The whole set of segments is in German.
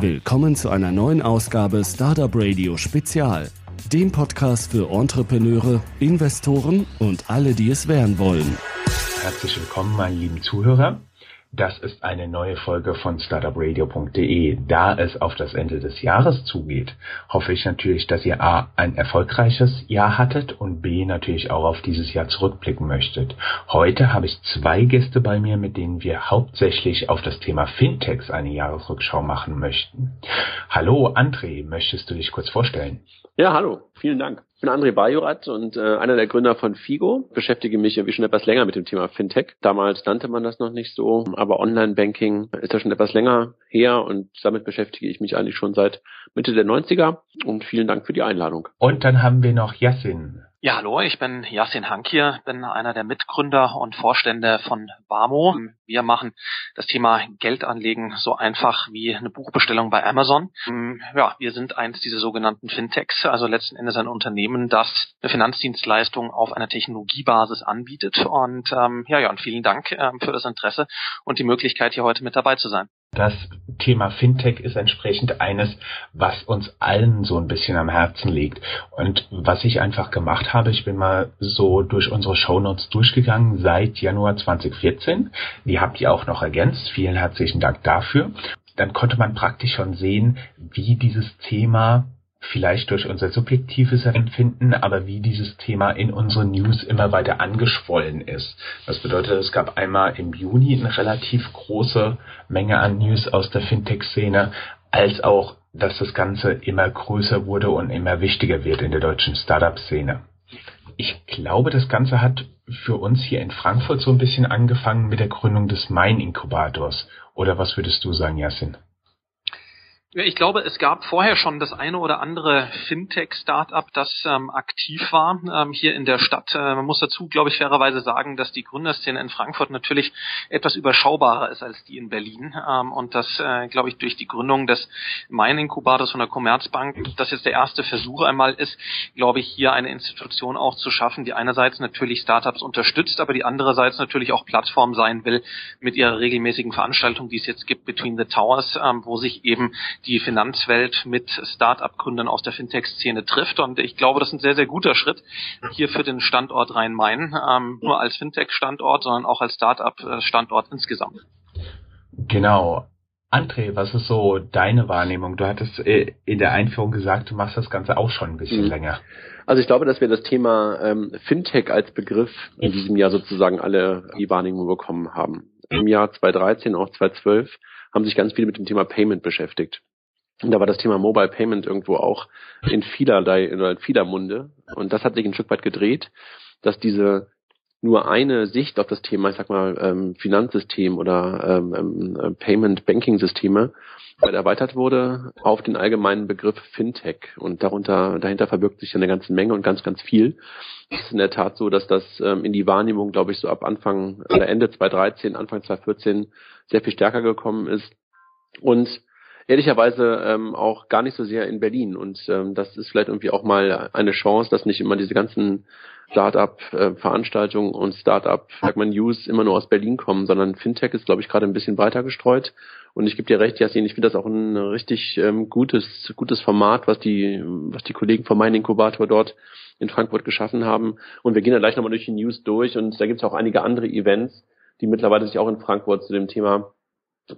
Willkommen zu einer neuen Ausgabe Startup Radio Spezial, dem Podcast für Entrepreneure, Investoren und alle, die es werden wollen. Herzlich willkommen, meine lieben Zuhörer. Das ist eine neue Folge von startupradio.de. Da es auf das Ende des Jahres zugeht, hoffe ich natürlich, dass ihr A ein erfolgreiches Jahr hattet und B natürlich auch auf dieses Jahr zurückblicken möchtet. Heute habe ich zwei Gäste bei mir, mit denen wir hauptsächlich auf das Thema Fintechs eine Jahresrückschau machen möchten. Hallo André, möchtest du dich kurz vorstellen? Ja, hallo, vielen Dank. Ich bin André Bajorat und äh, einer der Gründer von Figo. Beschäftige mich irgendwie schon etwas länger mit dem Thema Fintech. Damals nannte man das noch nicht so, aber Online-Banking ist ja schon etwas länger her und damit beschäftige ich mich eigentlich schon seit Mitte der 90er und vielen Dank für die Einladung. Und dann haben wir noch Yassin. Ja, hallo, ich bin Yasin Hank hier, bin einer der Mitgründer und Vorstände von Bamo. Wir machen das Thema Geldanlegen so einfach wie eine Buchbestellung bei Amazon. Ja, wir sind eins dieser sogenannten Fintechs, also letzten Endes ein Unternehmen, das eine Finanzdienstleistung auf einer Technologiebasis anbietet. Und ähm, ja, ja, und vielen Dank ähm, für das Interesse und die Möglichkeit, hier heute mit dabei zu sein. Das Thema Fintech ist entsprechend eines, was uns allen so ein bisschen am Herzen liegt. Und was ich einfach gemacht habe, ich bin mal so durch unsere Shownotes durchgegangen seit Januar 2014. Die habt ihr auch noch ergänzt. Vielen herzlichen Dank dafür. Dann konnte man praktisch schon sehen, wie dieses Thema vielleicht durch unser subjektives Empfinden, aber wie dieses Thema in unseren News immer weiter angeschwollen ist. Das bedeutet, es gab einmal im Juni eine relativ große Menge an News aus der Fintech-Szene, als auch, dass das Ganze immer größer wurde und immer wichtiger wird in der deutschen Startup-Szene. Ich glaube, das Ganze hat für uns hier in Frankfurt so ein bisschen angefangen mit der Gründung des Main-Inkubators. Oder was würdest du sagen, Yasin? Ich glaube, es gab vorher schon das eine oder andere Fintech-Startup, das ähm, aktiv war ähm, hier in der Stadt. Äh, man muss dazu, glaube ich, fairerweise sagen, dass die Gründerszene in Frankfurt natürlich etwas überschaubarer ist als die in Berlin. Ähm, und das, äh, glaube ich, durch die Gründung des Main-Inkubators von der Commerzbank, das jetzt der erste Versuch einmal ist, glaube ich, hier eine Institution auch zu schaffen, die einerseits natürlich Startups unterstützt, aber die andererseits natürlich auch Plattform sein will mit ihrer regelmäßigen Veranstaltung, die es jetzt gibt, Between the Towers, ähm, wo sich eben die Finanzwelt mit Start-up-Gründern aus der Fintech-Szene trifft. Und ich glaube, das ist ein sehr, sehr guter Schritt hier für den Standort Rhein-Main, ähm, nur als Fintech-Standort, sondern auch als Start-up-Standort insgesamt. Genau. André, was ist so deine Wahrnehmung? Du hattest äh, in der Einführung gesagt, du machst das Ganze auch schon ein bisschen mhm. länger. Also ich glaube, dass wir das Thema ähm, Fintech als Begriff in diesem Jahr sozusagen alle die Wahrnehmung bekommen haben. Im Jahr 2013, auch 2012 haben sich ganz viele mit dem Thema Payment beschäftigt. Und da war das Thema Mobile Payment irgendwo auch in vielerlei, in vieler Munde. Und das hat sich ein Stück weit gedreht, dass diese nur eine Sicht auf das Thema, ich sag mal, ähm, Finanzsystem oder ähm, ähm, Payment Banking Systeme erweitert wurde auf den allgemeinen Begriff Fintech. Und darunter, dahinter verbirgt sich eine ganze Menge und ganz, ganz viel. Es ist in der Tat so, dass das ähm, in die Wahrnehmung, glaube ich, so ab Anfang oder Ende 2013, Anfang 2014 sehr viel stärker gekommen ist. Und ehrlicherweise ähm, auch gar nicht so sehr in Berlin. Und ähm, das ist vielleicht irgendwie auch mal eine Chance, dass nicht immer diese ganzen Startup-Veranstaltungen und Startup, sagt man, News immer nur aus Berlin kommen, sondern Fintech ist, glaube ich, gerade ein bisschen breiter gestreut. Und ich gebe dir recht, Jasin, ich finde das auch ein richtig ähm, gutes, gutes Format, was die, was die Kollegen vom Mein Inkubator dort in Frankfurt geschaffen haben. Und wir gehen da gleich nochmal durch die News durch und da gibt es auch einige andere Events, die mittlerweile sich auch in Frankfurt zu dem Thema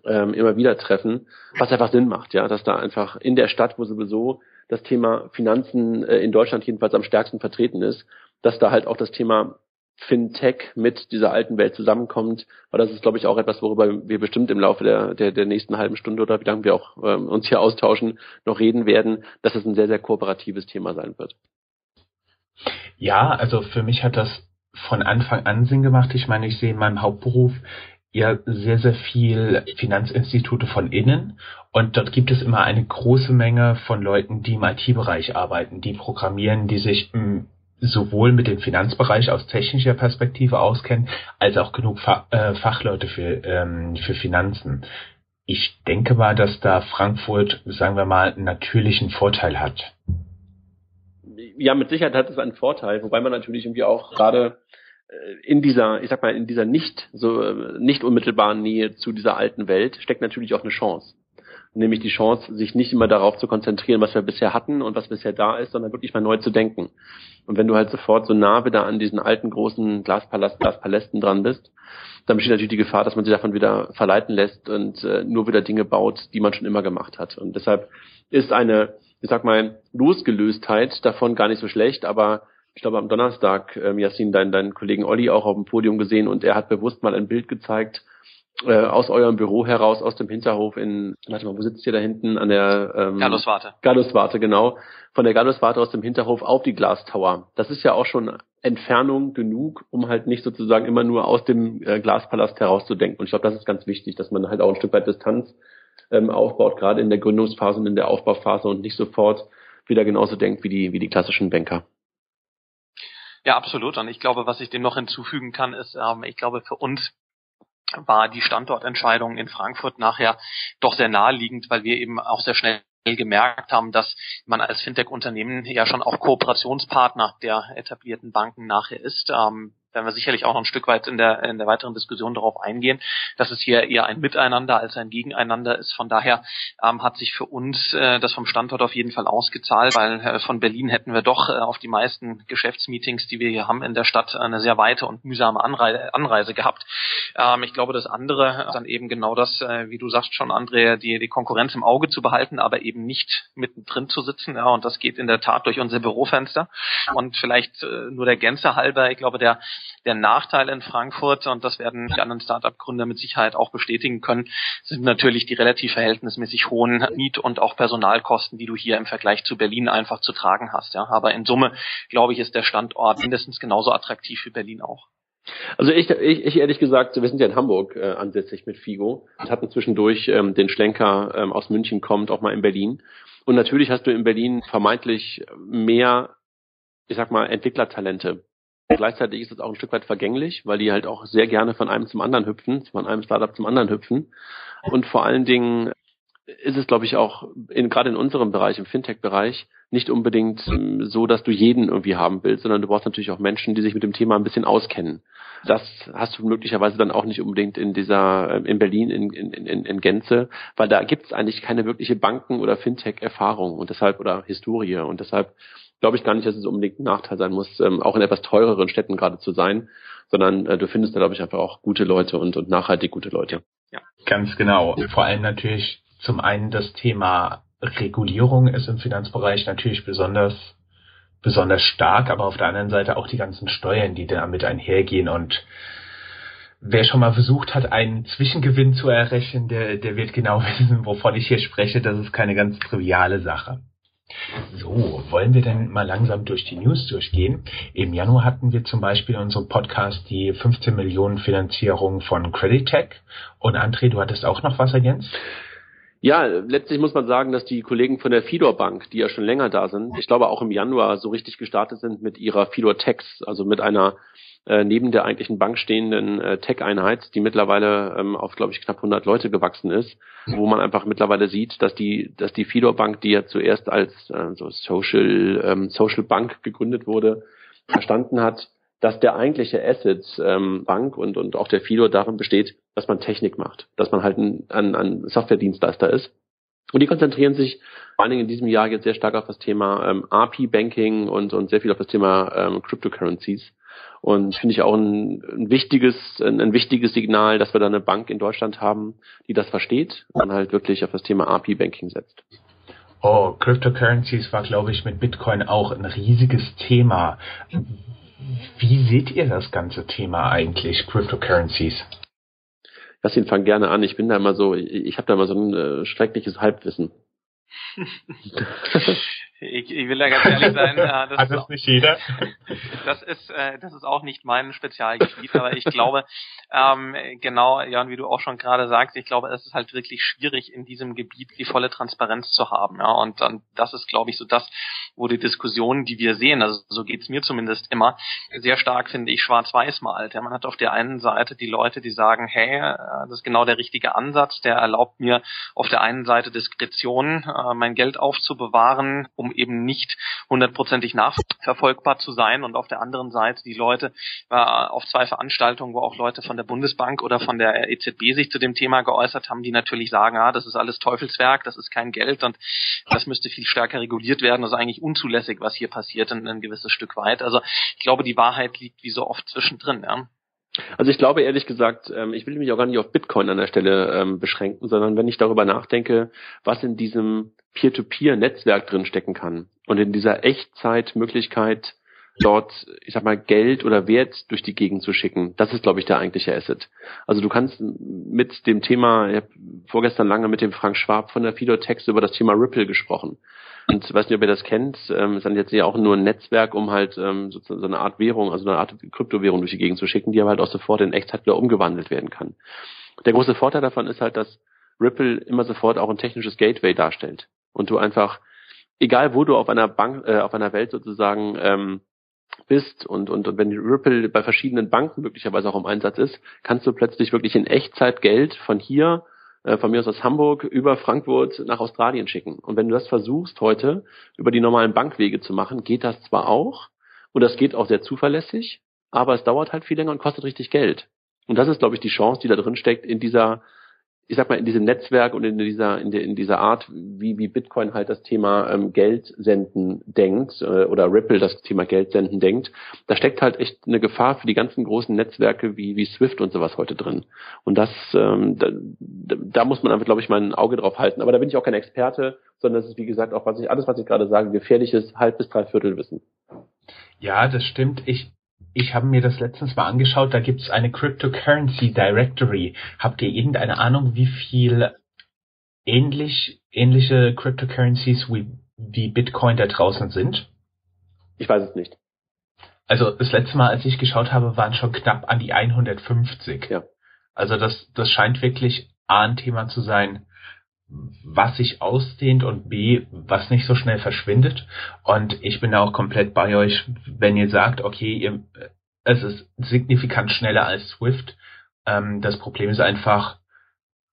ähm, immer wieder treffen, was einfach Sinn macht, ja, dass da einfach in der Stadt, wo sowieso das Thema Finanzen äh, in Deutschland jedenfalls am stärksten vertreten ist, dass da halt auch das Thema Fintech mit dieser alten Welt zusammenkommt, weil das ist, glaube ich, auch etwas, worüber wir bestimmt im Laufe der, der, der nächsten halben Stunde oder wie lange wir auch ähm, uns hier austauschen, noch reden werden, dass es ein sehr, sehr kooperatives Thema sein wird. Ja, also für mich hat das von Anfang an Sinn gemacht. Ich meine, ich sehe in meinem Hauptberuf ja sehr, sehr viel Finanzinstitute von innen und dort gibt es immer eine große Menge von Leuten, die im IT-Bereich arbeiten, die programmieren, die sich mh, hm, sowohl mit dem Finanzbereich aus technischer Perspektive auskennen, als auch genug Fa äh, Fachleute für, ähm, für Finanzen. Ich denke mal, dass da Frankfurt, sagen wir mal, einen natürlichen Vorteil hat. Ja, mit Sicherheit hat es einen Vorteil, wobei man natürlich irgendwie auch gerade in dieser, ich sag mal, in dieser nicht so nicht unmittelbaren Nähe zu dieser alten Welt steckt natürlich auch eine Chance. nämlich die Chance, sich nicht immer darauf zu konzentrieren, was wir bisher hatten und was bisher da ist, sondern wirklich mal neu zu denken. Und wenn du halt sofort so nah wieder an diesen alten großen Glaspalast, Glaspalästen dran bist, dann besteht natürlich die Gefahr, dass man sich davon wieder verleiten lässt und äh, nur wieder Dinge baut, die man schon immer gemacht hat. Und deshalb ist eine, ich sag mal, Losgelöstheit davon gar nicht so schlecht, aber ich glaube am Donnerstag, ähm, Yassin, dein, dein Kollegen Olli auch auf dem Podium gesehen und er hat bewusst mal ein Bild gezeigt, äh, aus eurem Büro heraus, aus dem Hinterhof in, warte mal, wo sitzt ihr da hinten? An der ähm, Galluswarte. Galluswarte, genau. Von der Galluswarte aus dem Hinterhof auf die Glastower. Das ist ja auch schon Entfernung genug, um halt nicht sozusagen immer nur aus dem äh, Glaspalast herauszudenken. Und ich glaube, das ist ganz wichtig, dass man halt auch ein Stück weit Distanz ähm, aufbaut, gerade in der Gründungsphase und in der Aufbauphase und nicht sofort wieder genauso denkt wie die, wie die klassischen Banker. Ja, absolut. Und ich glaube, was ich dem noch hinzufügen kann, ist, ähm, ich glaube, für uns war die Standortentscheidung in Frankfurt nachher doch sehr naheliegend, weil wir eben auch sehr schnell gemerkt haben, dass man als Fintech-Unternehmen ja schon auch Kooperationspartner der etablierten Banken nachher ist. Ähm, werden wir sicherlich auch noch ein Stück weit in der, in der weiteren Diskussion darauf eingehen, dass es hier eher ein Miteinander als ein Gegeneinander ist. Von daher ähm, hat sich für uns äh, das vom Standort auf jeden Fall ausgezahlt, weil äh, von Berlin hätten wir doch äh, auf die meisten Geschäftsmeetings, die wir hier haben in der Stadt, eine sehr weite und mühsame Anreise, Anreise gehabt. Ähm, ich glaube, das andere ist dann eben genau das, äh, wie du sagst schon, André, die, die Konkurrenz im Auge zu behalten, aber eben nicht mittendrin zu sitzen. Ja, und das geht in der Tat durch unser Bürofenster. Und vielleicht äh, nur der Gänze halber, ich glaube, der der Nachteil in Frankfurt, und das werden die anderen Startup-Gründer mit Sicherheit auch bestätigen können, sind natürlich die relativ verhältnismäßig hohen Miet- und auch Personalkosten, die du hier im Vergleich zu Berlin einfach zu tragen hast. Ja. Aber in Summe, glaube ich, ist der Standort mindestens genauso attraktiv wie Berlin auch. Also ich, ich, ich ehrlich gesagt, wir sind ja in Hamburg äh, ansässig mit Figo und hatten zwischendurch ähm, den Schlenker ähm, aus München kommt, auch mal in Berlin. Und natürlich hast du in Berlin vermeintlich mehr, ich sag mal, Entwicklertalente Gleichzeitig ist es auch ein Stück weit vergänglich, weil die halt auch sehr gerne von einem zum anderen hüpfen, von einem Startup zum anderen hüpfen. Und vor allen Dingen ist es, glaube ich, auch in, gerade in unserem Bereich, im Fintech-Bereich, nicht unbedingt ähm, so, dass du jeden irgendwie haben willst, sondern du brauchst natürlich auch Menschen, die sich mit dem Thema ein bisschen auskennen. Das hast du möglicherweise dann auch nicht unbedingt in dieser, äh, in Berlin in, in, in, in Gänze, weil da gibt es eigentlich keine wirkliche Banken- oder Fintech-Erfahrung und deshalb oder Historie und deshalb glaube ich gar nicht, dass es unbedingt ein Nachteil sein muss, ähm, auch in etwas teureren Städten gerade zu sein, sondern äh, du findest da, glaube ich, einfach auch gute Leute und, und nachhaltig gute Leute. Ja, ganz genau. Vor allem natürlich zum einen das Thema Regulierung ist im Finanzbereich natürlich besonders besonders stark, aber auf der anderen Seite auch die ganzen Steuern, die damit einhergehen und wer schon mal versucht hat, einen Zwischengewinn zu errechnen, der, der wird genau wissen, wovon ich hier spreche. Das ist keine ganz triviale Sache. So, wollen wir denn mal langsam durch die News durchgehen? Im Januar hatten wir zum Beispiel in unserem Podcast die 15 Millionen Finanzierung von Credit Tech. Und André, du hattest auch noch was ergänzt? Ja, letztlich muss man sagen, dass die Kollegen von der Fidor Bank, die ja schon länger da sind, ich glaube auch im Januar so richtig gestartet sind mit ihrer Fidor Tex, also mit einer äh, neben der eigentlichen Bank stehenden äh, Tech-Einheit, die mittlerweile ähm, auf, glaube ich, knapp 100 Leute gewachsen ist, wo man einfach mittlerweile sieht, dass die, dass die Fidor Bank, die ja zuerst als äh, so Social, ähm, Social Bank gegründet wurde, verstanden hat, dass der eigentliche Asset ähm, Bank und, und auch der Fidor darin besteht, dass man Technik macht, dass man halt ein, ein, ein Software-Dienstleister ist. Und die konzentrieren sich vor allen Dingen in diesem Jahr jetzt sehr stark auf das Thema ähm, API-Banking und, und sehr viel auf das Thema ähm, Cryptocurrencies. Und finde ich auch ein, ein wichtiges, ein, ein, wichtiges Signal, dass wir da eine Bank in Deutschland haben, die das versteht und halt wirklich auf das Thema API-Banking setzt. Oh, Cryptocurrencies war, glaube ich, mit Bitcoin auch ein riesiges Thema. Wie seht ihr das ganze Thema eigentlich, Cryptocurrencies? Lass ihn fang gerne an. Ich bin da immer so, ich, ich habe da immer so ein äh, schreckliches Halbwissen. Ich, ich will da ganz ehrlich sein. Äh, das Hat das nicht jeder? Das ist, äh, das ist auch nicht mein Spezialgebiet, aber ich glaube, ähm, genau, Jan, wie du auch schon gerade sagst, ich glaube, es ist halt wirklich schwierig, in diesem Gebiet die volle Transparenz zu haben. Ja, und dann, das ist, glaube ich, so das, wo die Diskussionen, die wir sehen, also so geht's mir zumindest immer, sehr stark, finde ich, schwarz-weiß malt. Ja, man hat auf der einen Seite die Leute, die sagen, hey, äh, das ist genau der richtige Ansatz, der erlaubt mir auf der einen Seite Diskretion, äh, mein Geld aufzubewahren, um eben nicht hundertprozentig nachverfolgbar zu sein und auf der anderen Seite die Leute äh, auf zwei Veranstaltungen, wo auch Leute von der Bundesbank oder von der EZB sich zu dem Thema geäußert haben, die natürlich sagen, ah, das ist alles Teufelswerk, das ist kein Geld und das müsste viel stärker reguliert werden. Das ist eigentlich unzulässig, was hier passiert, ein, ein gewisses Stück weit. Also ich glaube, die Wahrheit liegt wie so oft zwischendrin. Ja. Also ich glaube ehrlich gesagt, ähm, ich will mich auch gar nicht auf Bitcoin an der Stelle ähm, beschränken, sondern wenn ich darüber nachdenke, was in diesem Peer-to-Peer-Netzwerk drin stecken kann und in dieser Echtzeitmöglichkeit dort, ich sag mal, Geld oder Wert durch die Gegend zu schicken, das ist, glaube ich, der eigentliche Asset. Also du kannst mit dem Thema, ich habe vorgestern lange mit dem Frank Schwab von der Fidotex über das Thema Ripple gesprochen. Und ich weiß nicht, ob ihr das kennt, ähm, ist dann jetzt ja auch nur ein Netzwerk, um halt ähm, sozusagen so eine Art Währung, also eine Art Kryptowährung durch die Gegend zu schicken, die aber halt auch sofort in Echtzeit wieder umgewandelt werden kann. Der große Vorteil davon ist halt, dass Ripple immer sofort auch ein technisches Gateway darstellt und du einfach, egal wo du auf einer Bank, äh, auf einer Welt sozusagen ähm, bist und, und, und wenn Ripple bei verschiedenen Banken möglicherweise auch im Einsatz ist, kannst du plötzlich wirklich in Echtzeit Geld von hier äh, von mir aus aus Hamburg über Frankfurt nach Australien schicken. Und wenn du das versuchst heute über die normalen Bankwege zu machen, geht das zwar auch und das geht auch sehr zuverlässig, aber es dauert halt viel länger und kostet richtig Geld. Und das ist, glaube ich, die Chance, die da drin steckt in dieser ich sag mal, in diesem Netzwerk und in dieser, in, der, in dieser Art, wie, wie Bitcoin halt das Thema ähm, Geld senden denkt, äh, oder Ripple das Thema Geld senden denkt, da steckt halt echt eine Gefahr für die ganzen großen Netzwerke wie, wie Swift und sowas heute drin. Und das, ähm, da, da muss man einfach, glaube ich, mal ein Auge drauf halten. Aber da bin ich auch kein Experte, sondern das ist, wie gesagt, auch was ich, alles, was ich gerade sage, gefährliches halb bis dreiviertel Wissen. Ja, das stimmt. Ich, ich habe mir das letztens mal angeschaut, da gibt's eine Cryptocurrency Directory. Habt ihr irgendeine Ahnung, wie viel ähnlich, ähnliche Cryptocurrencies wie, wie Bitcoin da draußen sind? Ich weiß es nicht. Also das letzte Mal, als ich geschaut habe, waren schon knapp an die 150. Ja. Also das, das scheint wirklich A ein Thema zu sein, was sich ausdehnt und B, was nicht so schnell verschwindet. Und ich bin da auch komplett bei euch, wenn ihr sagt, okay, ihr, es ist signifikant schneller als Swift. Ähm, das Problem ist einfach,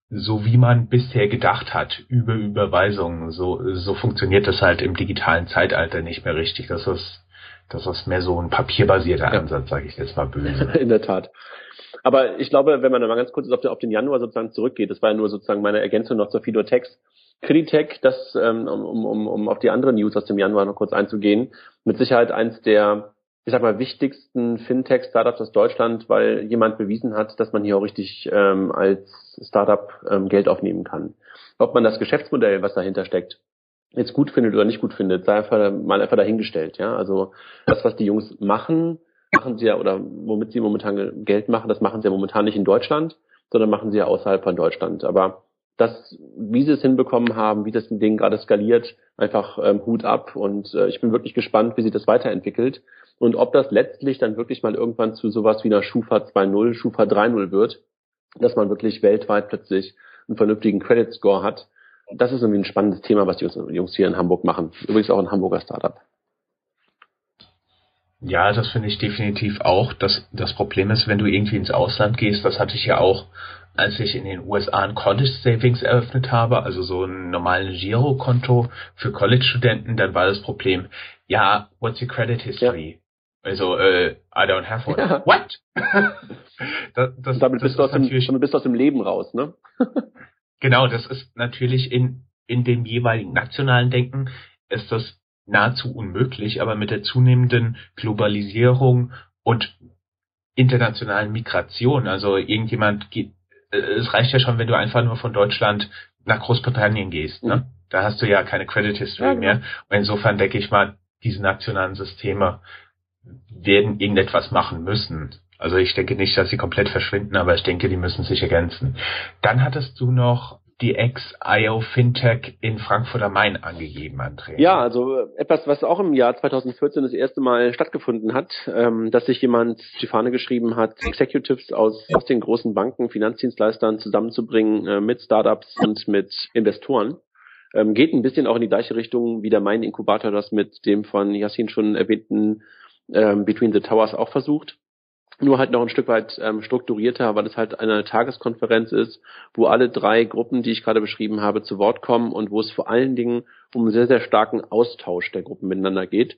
so wie man bisher gedacht hat, über Überweisungen, so, so funktioniert das halt im digitalen Zeitalter nicht mehr richtig. Das ist, das ist mehr so ein papierbasierter Ansatz, sage ich jetzt mal böse. In der Tat. Aber ich glaube, wenn man mal ganz kurz auf den, auf den Januar sozusagen zurückgeht, das war ja nur sozusagen meine Ergänzung noch zur Fidotex. Creditec, das, ähm, um, um, um auf die anderen News aus dem Januar noch kurz einzugehen, mit Sicherheit eins der, ich sag mal, wichtigsten Fintech-Startups aus Deutschland, weil jemand bewiesen hat, dass man hier auch richtig ähm, als Startup ähm, Geld aufnehmen kann. Ob man das Geschäftsmodell, was dahinter steckt, jetzt gut findet oder nicht gut findet, sei einfach mal einfach dahingestellt. Ja, also das, was die Jungs machen, machen sie ja, oder womit sie momentan Geld machen, das machen sie ja momentan nicht in Deutschland, sondern machen sie ja außerhalb von Deutschland. Aber das, wie sie es hinbekommen haben, wie das Ding gerade skaliert, einfach ähm, Hut ab. Und äh, ich bin wirklich gespannt, wie sich das weiterentwickelt und ob das letztlich dann wirklich mal irgendwann zu sowas wie einer Schufa 2.0, Schufa 3.0 wird, dass man wirklich weltweit plötzlich einen vernünftigen Credit Score hat. Das ist irgendwie ein spannendes Thema, was die Jungs hier in Hamburg machen. Übrigens auch ein Hamburger Startup. Ja, das finde ich definitiv auch. Das, das Problem ist, wenn du irgendwie ins Ausland gehst, das hatte ich ja auch, als ich in den USA ein College Savings eröffnet habe, also so ein normales Girokonto für College-Studenten, dann war das Problem, ja, what's your credit history? Ja. Also, äh, I don't have one. Ja. What? das, das, damit, bist das du aus dem, damit bist du aus dem Leben raus, ne? genau, das ist natürlich in, in dem jeweiligen nationalen Denken ist das nahezu unmöglich, aber mit der zunehmenden Globalisierung und internationalen Migration, also irgendjemand geht, äh, es reicht ja schon, wenn du einfach nur von Deutschland nach Großbritannien gehst, ne? Mhm. Da hast du ja keine Credit History ja, genau. mehr. Und insofern denke ich mal, diese nationalen Systeme werden irgendetwas machen müssen. Also ich denke nicht, dass sie komplett verschwinden, aber ich denke, die müssen sich ergänzen. Dann hattest du noch die Ex-IO Fintech in Frankfurt am Main angegeben, André. Ja, also etwas, was auch im Jahr 2014 das erste Mal stattgefunden hat, ähm, dass sich jemand die Fahne geschrieben hat, Executives aus, aus den großen Banken, Finanzdienstleistern zusammenzubringen äh, mit Startups und mit Investoren. Ähm, geht ein bisschen auch in die gleiche Richtung, wie der Main Inkubator das mit dem von Yassin schon erwähnten ähm, Between the Towers auch versucht. Nur halt noch ein Stück weit ähm, strukturierter, weil es halt eine Tageskonferenz ist, wo alle drei Gruppen, die ich gerade beschrieben habe, zu Wort kommen und wo es vor allen Dingen um einen sehr, sehr starken Austausch der Gruppen miteinander geht.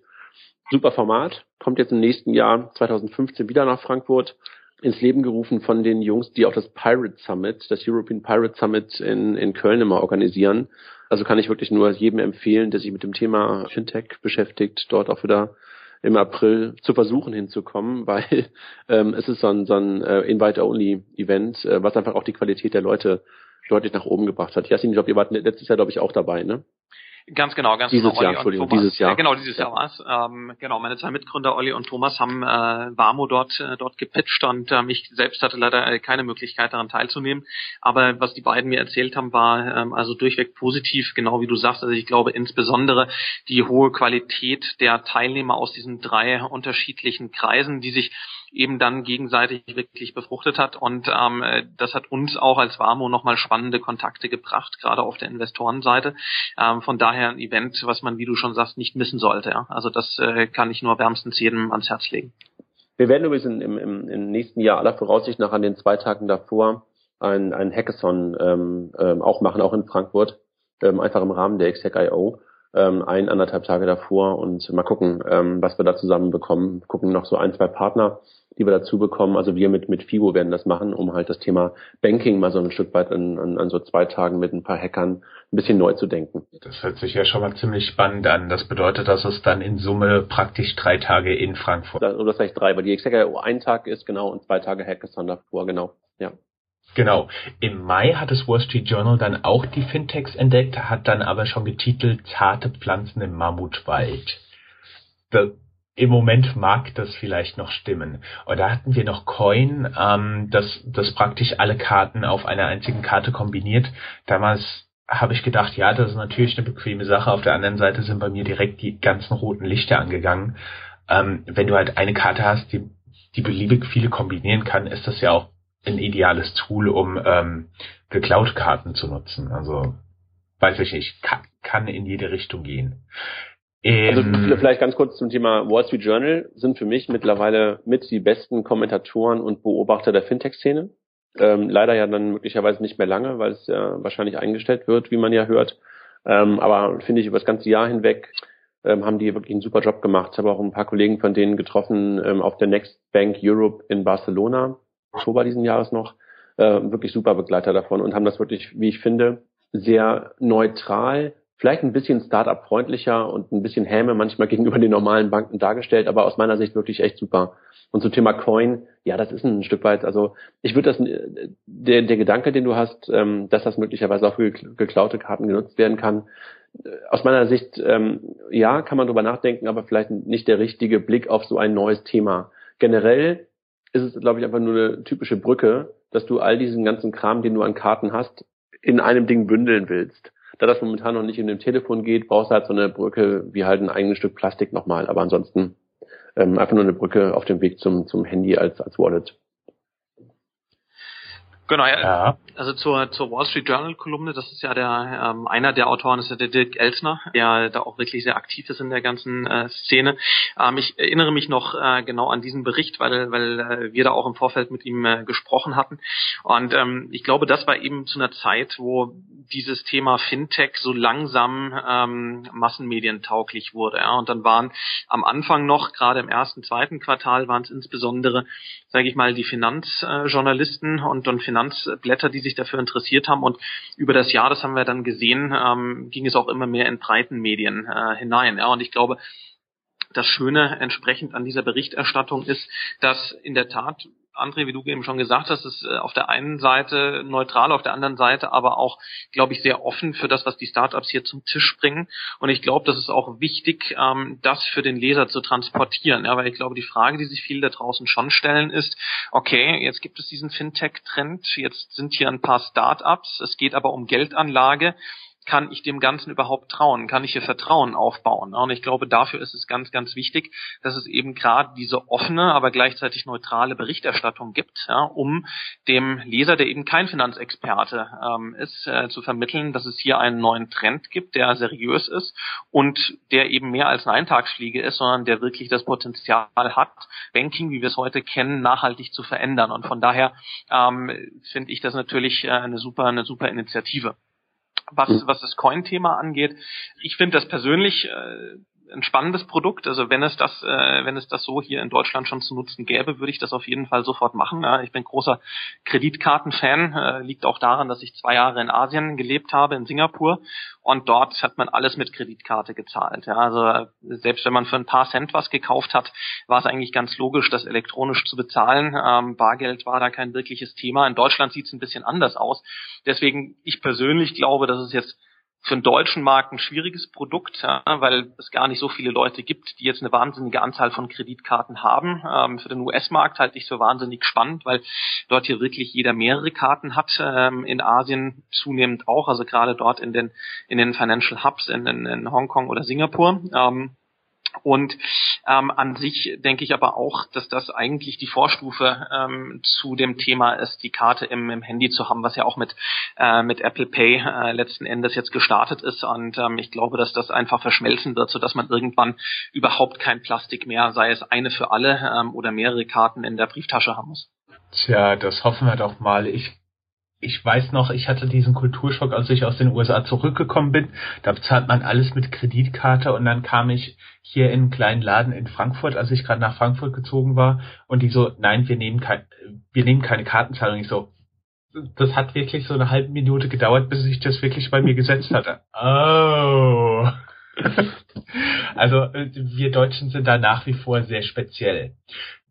Super Format, kommt jetzt im nächsten Jahr 2015 wieder nach Frankfurt ins Leben gerufen von den Jungs, die auch das Pirate Summit, das European Pirate Summit in, in Köln immer organisieren. Also kann ich wirklich nur jedem empfehlen, der sich mit dem Thema Fintech beschäftigt, dort auch wieder im April zu versuchen hinzukommen, weil ähm, es ist so ein, so ein äh, Invite-Only-Event, äh, was einfach auch die Qualität der Leute deutlich nach oben gebracht hat. Jasin, ich glaube, ihr wart letztes Jahr, glaube ich, auch dabei, ne? Ganz genau, ganz dieses genau. Jahr, Entschuldigung, dieses Jahr. Ja, genau, dieses ja. Jahr war es. Ähm, genau, meine zwei Mitgründer Olli und Thomas haben äh, Warmo dort äh, dort gepitcht und ähm, ich selbst hatte leider äh, keine Möglichkeit daran teilzunehmen. Aber was die beiden mir erzählt haben, war ähm, also durchweg positiv, genau wie du sagst. Also ich glaube insbesondere die hohe Qualität der Teilnehmer aus diesen drei unterschiedlichen Kreisen, die sich eben dann gegenseitig wirklich befruchtet hat. Und ähm, das hat uns auch als Warmo nochmal spannende Kontakte gebracht, gerade auf der Investorenseite. Ähm, von daher ein Event, was man, wie du schon sagst, nicht missen sollte. Ja? Also das äh, kann ich nur wärmstens jedem ans Herz legen. Wir werden übrigens im, im, im nächsten Jahr aller Voraussicht nach an den zwei Tagen davor ein, ein Hackathon ähm, ähm, auch machen, auch in Frankfurt, ähm, einfach im Rahmen der XHack.io ähm, ein, anderthalb Tage davor und mal gucken, ähm, was wir da zusammen bekommen. Gucken noch so ein, zwei Partner, die wir dazu bekommen. Also wir mit, mit FIBO werden das machen, um halt das Thema Banking mal so ein Stück weit an, an, an so zwei Tagen mit ein paar Hackern ein bisschen neu zu denken. Das hört sich ja schon mal ziemlich spannend an. Das bedeutet, dass es dann in Summe praktisch drei Tage in Frankfurt. Oder das heißt drei, weil die Executive ein Tag ist, genau, und zwei Tage Hackathon davor, genau. Ja. Genau. Im Mai hat das Wall Street Journal dann auch die Fintechs entdeckt, hat dann aber schon getitelt Zarte Pflanzen im Mammutwald. Da, Im Moment mag das vielleicht noch stimmen. Und da hatten wir noch Coin, ähm, das, das praktisch alle Karten auf einer einzigen Karte kombiniert. Damals habe ich gedacht, ja, das ist natürlich eine bequeme Sache. Auf der anderen Seite sind bei mir direkt die ganzen roten Lichter angegangen. Ähm, wenn du halt eine Karte hast, die, die beliebig viele kombinieren kann, ist das ja auch ein ideales Tool, um ähm, geklaute Karten zu nutzen. Also weiß ich nicht, kann, kann in jede Richtung gehen. Also ähm, vielleicht ganz kurz zum Thema Wall Street Journal sind für mich mittlerweile mit die besten Kommentatoren und Beobachter der Fintech-Szene. Ähm, leider ja dann möglicherweise nicht mehr lange, weil es ja wahrscheinlich eingestellt wird, wie man ja hört. Ähm, aber finde ich über das ganze Jahr hinweg ähm, haben die wirklich einen super Job gemacht. Ich habe auch ein paar Kollegen von denen getroffen ähm, auf der Next Bank Europe in Barcelona Oktober diesen Jahres noch, äh, wirklich super Begleiter davon und haben das wirklich, wie ich finde, sehr neutral, vielleicht ein bisschen Startup-freundlicher und ein bisschen Häme manchmal gegenüber den normalen Banken dargestellt, aber aus meiner Sicht wirklich echt super. Und zum Thema Coin, ja, das ist ein Stück weit, also ich würde das, der, der Gedanke, den du hast, ähm, dass das möglicherweise auch für geklaute Karten genutzt werden kann, äh, aus meiner Sicht, ähm, ja, kann man drüber nachdenken, aber vielleicht nicht der richtige Blick auf so ein neues Thema. Generell ist es, glaube ich, einfach nur eine typische Brücke, dass du all diesen ganzen Kram, den du an Karten hast, in einem Ding bündeln willst. Da das momentan noch nicht in dem Telefon geht, brauchst du halt so eine Brücke wie halt ein eigenes Stück Plastik nochmal. Aber ansonsten ähm, einfach nur eine Brücke auf dem Weg zum, zum Handy als, als Wallet. Genau, ja. ja. Also zur, zur Wall Street Journal Kolumne, das ist ja der ähm, einer der Autoren ist ja der Dirk Elsner, der da auch wirklich sehr aktiv ist in der ganzen äh, Szene. Ähm, ich erinnere mich noch äh, genau an diesen Bericht, weil weil äh, wir da auch im Vorfeld mit ihm äh, gesprochen hatten. Und ähm, ich glaube, das war eben zu einer Zeit, wo dieses Thema FinTech so langsam ähm, massenmedientauglich wurde. Ja? Und dann waren am Anfang noch, gerade im ersten, zweiten Quartal, waren es insbesondere, sage ich mal, die Finanzjournalisten und, und Finanzblätter, die sich dafür interessiert haben. Und über das Jahr, das haben wir dann gesehen, ähm, ging es auch immer mehr in breiten Medien äh, hinein. Ja? Und ich glaube, das Schöne entsprechend an dieser Berichterstattung ist, dass in der Tat André, wie du eben schon gesagt hast, ist äh, auf der einen Seite neutral, auf der anderen Seite aber auch, glaube ich, sehr offen für das, was die Startups hier zum Tisch bringen. Und ich glaube, das ist auch wichtig, ähm, das für den Leser zu transportieren. Ja, weil ich glaube, die Frage, die sich viele da draußen schon stellen, ist, okay, jetzt gibt es diesen Fintech-Trend, jetzt sind hier ein paar Startups, es geht aber um Geldanlage kann ich dem Ganzen überhaupt trauen? Kann ich hier Vertrauen aufbauen? Und ich glaube, dafür ist es ganz, ganz wichtig, dass es eben gerade diese offene, aber gleichzeitig neutrale Berichterstattung gibt, ja, um dem Leser, der eben kein Finanzexperte ähm, ist, äh, zu vermitteln, dass es hier einen neuen Trend gibt, der seriös ist und der eben mehr als eine Eintagsfliege ist, sondern der wirklich das Potenzial hat, Banking, wie wir es heute kennen, nachhaltig zu verändern. Und von daher ähm, finde ich das natürlich äh, eine super, eine super Initiative. Was, hm. was das Coin-Thema angeht, ich finde das persönlich äh, ein spannendes Produkt. Also wenn es das, äh, wenn es das so hier in Deutschland schon zu nutzen gäbe, würde ich das auf jeden Fall sofort machen. Ja, ich bin großer Kreditkartenfan. Äh, liegt auch daran, dass ich zwei Jahre in Asien gelebt habe, in Singapur, und dort hat man alles mit Kreditkarte gezahlt. Ja, also selbst wenn man für ein paar Cent was gekauft hat, war es eigentlich ganz logisch, das elektronisch zu bezahlen. Ähm, Bargeld war da kein wirkliches Thema. In Deutschland sieht es ein bisschen anders aus. Deswegen, ich persönlich glaube, dass es jetzt für einen deutschen Markt ein schwieriges Produkt, ja, weil es gar nicht so viele Leute gibt, die jetzt eine wahnsinnige Anzahl von Kreditkarten haben. Ähm, für den US-Markt halte ich es für wahnsinnig spannend, weil dort hier wirklich jeder mehrere Karten hat. Ähm, in Asien zunehmend auch, also gerade dort in den in den Financial Hubs in, in, in Hongkong oder Singapur. Ähm, und ähm, an sich denke ich aber auch, dass das eigentlich die Vorstufe ähm, zu dem Thema ist, die Karte im, im Handy zu haben, was ja auch mit, äh, mit Apple Pay äh, letzten Endes jetzt gestartet ist. Und ähm, ich glaube, dass das einfach verschmelzen wird, sodass man irgendwann überhaupt kein Plastik mehr, sei es eine für alle ähm, oder mehrere Karten in der Brieftasche haben muss. Tja, das hoffen wir doch mal. Ich ich weiß noch, ich hatte diesen Kulturschock, als ich aus den USA zurückgekommen bin. Da bezahlt man alles mit Kreditkarte und dann kam ich hier in einen kleinen Laden in Frankfurt, als ich gerade nach Frankfurt gezogen war und die so, nein, wir nehmen kein, wir nehmen keine Kartenzahlung. Ich so, das hat wirklich so eine halbe Minute gedauert, bis ich das wirklich bei mir gesetzt hatte. Oh. also wir Deutschen sind da nach wie vor sehr speziell.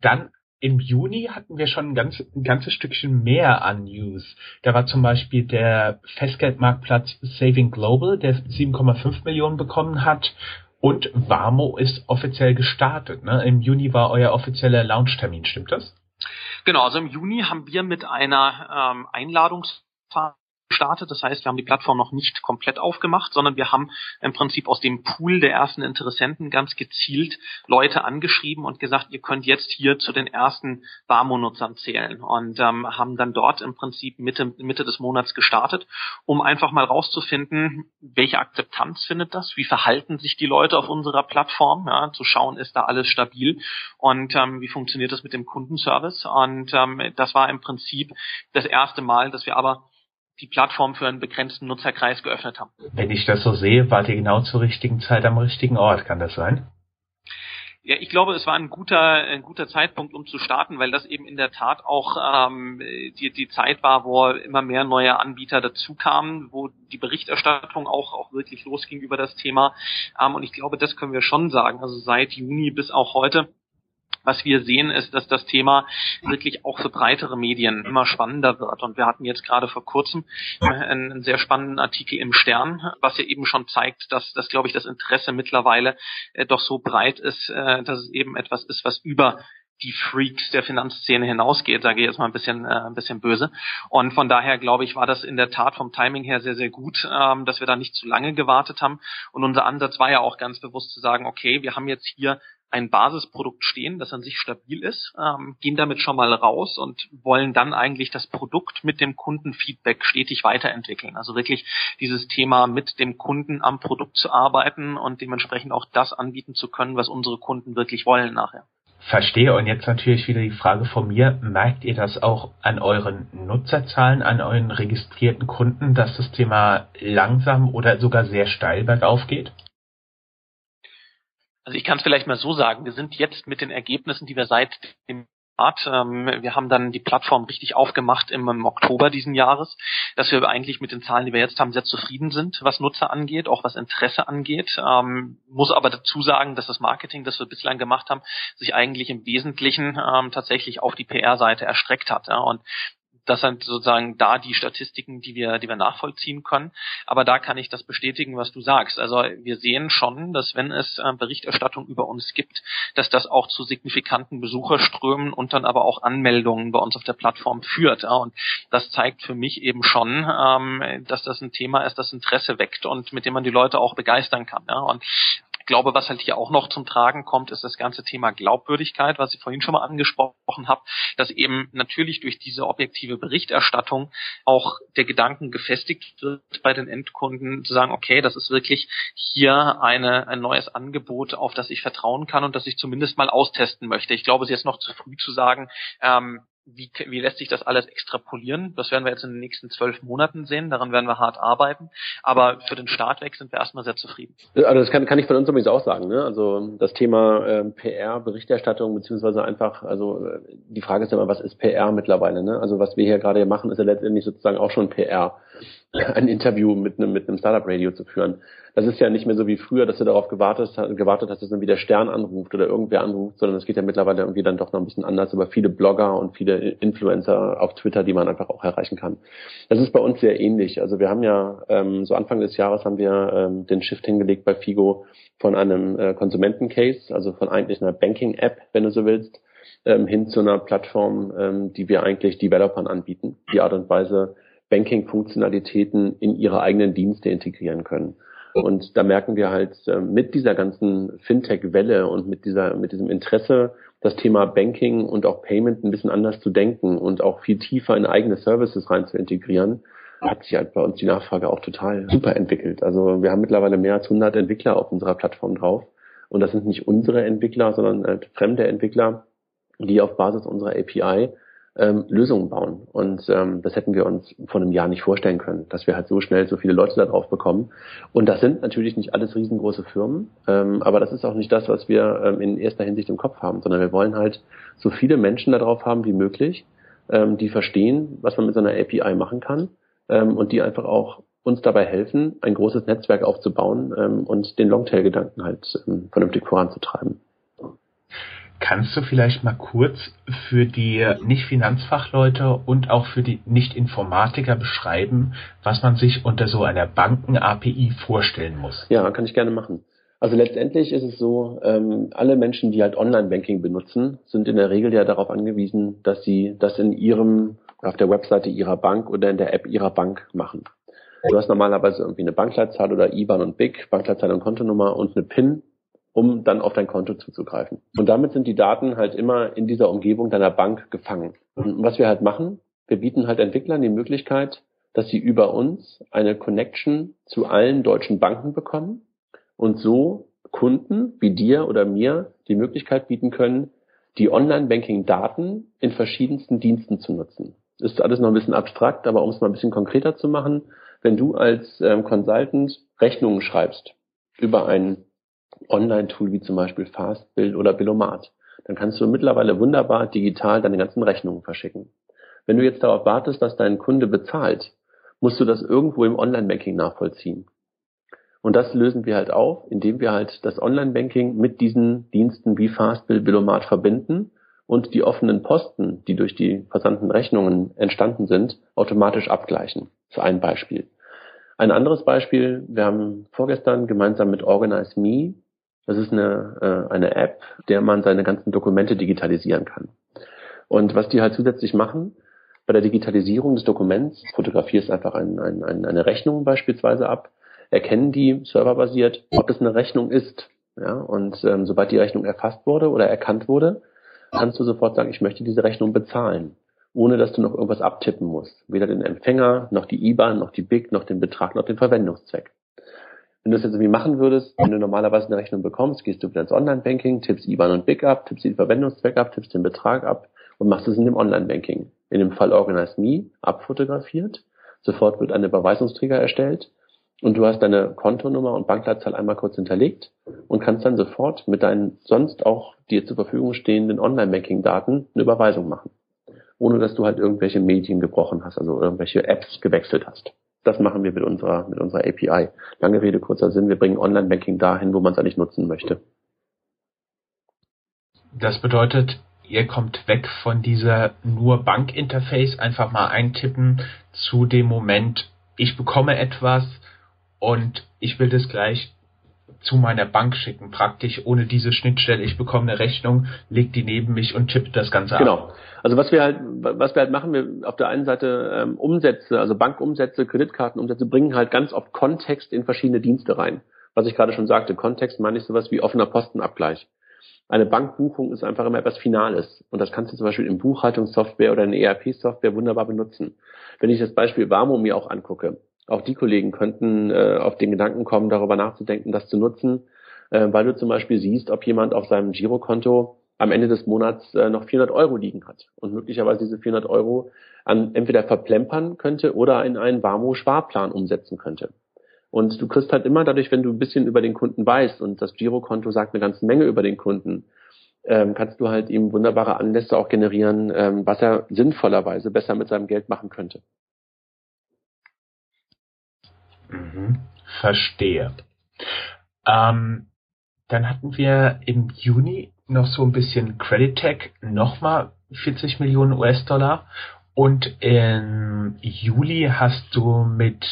Dann im Juni hatten wir schon ein, ganz, ein ganzes Stückchen mehr an News. Da war zum Beispiel der Festgeldmarktplatz Saving Global, der 7,5 Millionen bekommen hat. Und Warmo ist offiziell gestartet. Ne? Im Juni war euer offizieller Launchtermin, stimmt das? Genau, also im Juni haben wir mit einer ähm, Einladungsphase gestartet. Das heißt, wir haben die Plattform noch nicht komplett aufgemacht, sondern wir haben im Prinzip aus dem Pool der ersten Interessenten ganz gezielt Leute angeschrieben und gesagt, ihr könnt jetzt hier zu den ersten Warmo-Nutzern zählen und ähm, haben dann dort im Prinzip Mitte, Mitte des Monats gestartet, um einfach mal rauszufinden, welche Akzeptanz findet das, wie verhalten sich die Leute auf unserer Plattform, ja, zu schauen, ist da alles stabil? Und ähm, wie funktioniert das mit dem Kundenservice? Und ähm, das war im Prinzip das erste Mal, dass wir aber die Plattform für einen begrenzten Nutzerkreis geöffnet haben. Wenn ich das so sehe, wart ihr genau zur richtigen Zeit am richtigen Ort, kann das sein? Ja, ich glaube, es war ein guter, ein guter Zeitpunkt, um zu starten, weil das eben in der Tat auch ähm, die, die Zeit war, wo immer mehr neue Anbieter dazukamen, wo die Berichterstattung auch, auch wirklich losging über das Thema. Ähm, und ich glaube, das können wir schon sagen. Also seit Juni bis auch heute was wir sehen, ist, dass das Thema wirklich auch für breitere Medien immer spannender wird. Und wir hatten jetzt gerade vor kurzem einen, sehr spannenden Artikel im Stern, was ja eben schon zeigt, dass, dass glaube ich, das Interesse mittlerweile äh, doch so breit ist, äh, dass es eben etwas ist, was über die Freaks der Finanzszene hinausgeht, sage ich jetzt mal ein bisschen, äh, ein bisschen böse. Und von daher glaube ich, war das in der Tat vom Timing her sehr, sehr gut, ähm, dass wir da nicht zu lange gewartet haben. Und unser Ansatz war ja auch ganz bewusst zu sagen, okay, wir haben jetzt hier ein Basisprodukt stehen, das an sich stabil ist, ähm, gehen damit schon mal raus und wollen dann eigentlich das Produkt mit dem Kundenfeedback stetig weiterentwickeln. Also wirklich dieses Thema mit dem Kunden am Produkt zu arbeiten und dementsprechend auch das anbieten zu können, was unsere Kunden wirklich wollen nachher. Verstehe. Und jetzt natürlich wieder die Frage von mir. Merkt ihr das auch an euren Nutzerzahlen, an euren registrierten Kunden, dass das Thema langsam oder sogar sehr steil bergauf geht? Also ich kann es vielleicht mal so sagen, wir sind jetzt mit den Ergebnissen, die wir seit dem ähm, wir haben dann die Plattform richtig aufgemacht im, im, Oktober diesen Jahres, dass wir eigentlich mit den Zahlen, die wir jetzt haben, sehr zufrieden sind, was Nutzer angeht, auch was Interesse angeht. Ähm, muss aber dazu sagen, dass das Marketing, das wir bislang gemacht haben, sich eigentlich im Wesentlichen ähm, tatsächlich auf die PR-Seite erstreckt hat. Ja. Und das sind sozusagen da die Statistiken, die wir, die wir nachvollziehen können. Aber da kann ich das bestätigen, was du sagst. Also wir sehen schon, dass wenn es äh, Berichterstattung über uns gibt, dass das auch zu signifikanten Besucherströmen und dann aber auch Anmeldungen bei uns auf der Plattform führt. Und das zeigt für mich eben schon, ähm, dass das ein Thema ist, das Interesse weckt und mit dem man die Leute auch begeistern kann. Und glaube, was halt hier auch noch zum Tragen kommt, ist das ganze Thema Glaubwürdigkeit, was ich vorhin schon mal angesprochen habe, dass eben natürlich durch diese objektive Berichterstattung auch der Gedanken gefestigt wird bei den Endkunden, zu sagen, okay, das ist wirklich hier eine, ein neues Angebot, auf das ich vertrauen kann und das ich zumindest mal austesten möchte. Ich glaube, es ist jetzt noch zu früh zu sagen, ähm, wie, wie lässt sich das alles extrapolieren? Das werden wir jetzt in den nächsten zwölf Monaten sehen. Daran werden wir hart arbeiten. Aber für den Start weg sind wir erstmal sehr zufrieden. Also das kann, kann ich von uns übrigens auch sagen. Ne? Also das Thema äh, PR, Berichterstattung beziehungsweise einfach, also die Frage ist immer, was ist PR mittlerweile? Ne? Also was wir hier gerade machen, ist ja letztendlich sozusagen auch schon PR ein Interview mit einem, mit einem Startup-Radio zu führen. Das ist ja nicht mehr so wie früher, dass du darauf gewartet, gewartet hast, dass dann wieder Stern anruft oder irgendwer anruft, sondern es geht ja mittlerweile irgendwie dann doch noch ein bisschen anders über viele Blogger und viele Influencer auf Twitter, die man einfach auch erreichen kann. Das ist bei uns sehr ähnlich. Also wir haben ja, ähm, so Anfang des Jahres haben wir ähm, den Shift hingelegt bei Figo von einem äh, Konsumenten-Case, also von eigentlich einer Banking-App, wenn du so willst, ähm, hin zu einer Plattform, ähm, die wir eigentlich Developern anbieten. Die Art und Weise, Banking-Funktionalitäten in ihre eigenen Dienste integrieren können. Und da merken wir halt äh, mit dieser ganzen Fintech-Welle und mit dieser, mit diesem Interesse, das Thema Banking und auch Payment ein bisschen anders zu denken und auch viel tiefer in eigene Services rein zu integrieren, hat sich halt bei uns die Nachfrage auch total super entwickelt. Also wir haben mittlerweile mehr als 100 Entwickler auf unserer Plattform drauf. Und das sind nicht unsere Entwickler, sondern halt fremde Entwickler, die auf Basis unserer API ähm, Lösungen bauen. Und ähm, das hätten wir uns vor einem Jahr nicht vorstellen können, dass wir halt so schnell so viele Leute da drauf bekommen. Und das sind natürlich nicht alles riesengroße Firmen, ähm, aber das ist auch nicht das, was wir ähm, in erster Hinsicht im Kopf haben, sondern wir wollen halt so viele Menschen da drauf haben wie möglich, ähm, die verstehen, was man mit so einer API machen kann ähm, und die einfach auch uns dabei helfen, ein großes Netzwerk aufzubauen ähm, und den Longtail-Gedanken halt ähm, vernünftig voranzutreiben. Kannst du vielleicht mal kurz für die Nicht-Finanzfachleute und auch für die Nicht-Informatiker beschreiben, was man sich unter so einer Banken-API vorstellen muss? Ja, kann ich gerne machen. Also letztendlich ist es so, ähm, alle Menschen, die halt Online-Banking benutzen, sind in der Regel ja darauf angewiesen, dass sie das in ihrem, auf der Webseite ihrer Bank oder in der App ihrer Bank machen. Du hast normalerweise irgendwie eine Bankleitzahl oder IBAN und BIC, Bankleitzahl und Kontonummer und eine PIN um dann auf dein Konto zuzugreifen. Und damit sind die Daten halt immer in dieser Umgebung deiner Bank gefangen. Und was wir halt machen, wir bieten halt Entwicklern die Möglichkeit, dass sie über uns eine Connection zu allen deutschen Banken bekommen und so Kunden wie dir oder mir die Möglichkeit bieten können, die Online-Banking-Daten in verschiedensten Diensten zu nutzen. Ist alles noch ein bisschen abstrakt, aber um es mal ein bisschen konkreter zu machen, wenn du als ähm, Consultant Rechnungen schreibst über ein Online-Tool wie zum Beispiel Fastbill oder Billomat. Dann kannst du mittlerweile wunderbar digital deine ganzen Rechnungen verschicken. Wenn du jetzt darauf wartest, dass dein Kunde bezahlt, musst du das irgendwo im Online-Banking nachvollziehen. Und das lösen wir halt auf, indem wir halt das Online-Banking mit diesen Diensten wie Fastbill, Billomat verbinden und die offenen Posten, die durch die versandten Rechnungen entstanden sind, automatisch abgleichen. Für ein Beispiel. Ein anderes Beispiel, wir haben vorgestern gemeinsam mit Organize Me das ist eine, äh, eine App, der man seine ganzen Dokumente digitalisieren kann. Und was die halt zusätzlich machen, bei der Digitalisierung des Dokuments, fotografierst einfach ein, ein, ein, eine Rechnung beispielsweise ab, erkennen die serverbasiert, ob es eine Rechnung ist. Ja, und ähm, sobald die Rechnung erfasst wurde oder erkannt wurde, kannst du sofort sagen, ich möchte diese Rechnung bezahlen, ohne dass du noch irgendwas abtippen musst. Weder den Empfänger, noch die IBAN, noch die BIC, noch den Betrag, noch den Verwendungszweck. Wenn du es jetzt irgendwie machen würdest, wenn du normalerweise eine Rechnung bekommst, gehst du wieder ins Online-Banking, tippst IBAN und BIC ab, tippst den Verwendungszweck ab, tippst den Betrag ab und machst es in dem Online-Banking. In dem Fall Organize Me abfotografiert. Sofort wird ein Überweisungsträger erstellt und du hast deine Kontonummer und Bankleitzahl einmal kurz hinterlegt und kannst dann sofort mit deinen sonst auch dir zur Verfügung stehenden Online-Banking-Daten eine Überweisung machen. Ohne dass du halt irgendwelche Medien gebrochen hast, also irgendwelche Apps gewechselt hast. Das machen wir mit unserer, mit unserer API. Lange Rede, kurzer Sinn. Wir bringen Online-Banking dahin, wo man es eigentlich nutzen möchte. Das bedeutet, ihr kommt weg von dieser nur Bankinterface, einfach mal eintippen zu dem Moment, ich bekomme etwas und ich will das gleich zu meiner Bank schicken, praktisch ohne diese Schnittstelle. Ich bekomme eine Rechnung, leg die neben mich und tippe das Ganze genau. ab. Genau. Also was wir halt, was wir halt machen, wir auf der einen Seite ähm, Umsätze, also Bankumsätze, Kreditkartenumsätze bringen halt ganz oft Kontext in verschiedene Dienste rein. Was ich gerade schon sagte, Kontext meine ich sowas wie offener Postenabgleich. Eine Bankbuchung ist einfach immer etwas Finales. Und das kannst du zum Beispiel in Buchhaltungssoftware oder in ERP-Software wunderbar benutzen. Wenn ich das Beispiel Warmo mir auch angucke, auch die Kollegen könnten äh, auf den Gedanken kommen, darüber nachzudenken, das zu nutzen, äh, weil du zum Beispiel siehst, ob jemand auf seinem Girokonto am Ende des Monats äh, noch 400 Euro liegen hat und möglicherweise diese 400 Euro an entweder verplempern könnte oder in einen Warmo-Sparplan umsetzen könnte. Und du kriegst halt immer dadurch, wenn du ein bisschen über den Kunden weißt und das Girokonto sagt eine ganze Menge über den Kunden, ähm, kannst du halt ihm wunderbare Anlässe auch generieren, ähm, was er sinnvollerweise besser mit seinem Geld machen könnte. Mhm, verstehe. Ähm, dann hatten wir im Juni noch so ein bisschen Credit Tech, nochmal 40 Millionen US-Dollar. Und im Juli hast du mit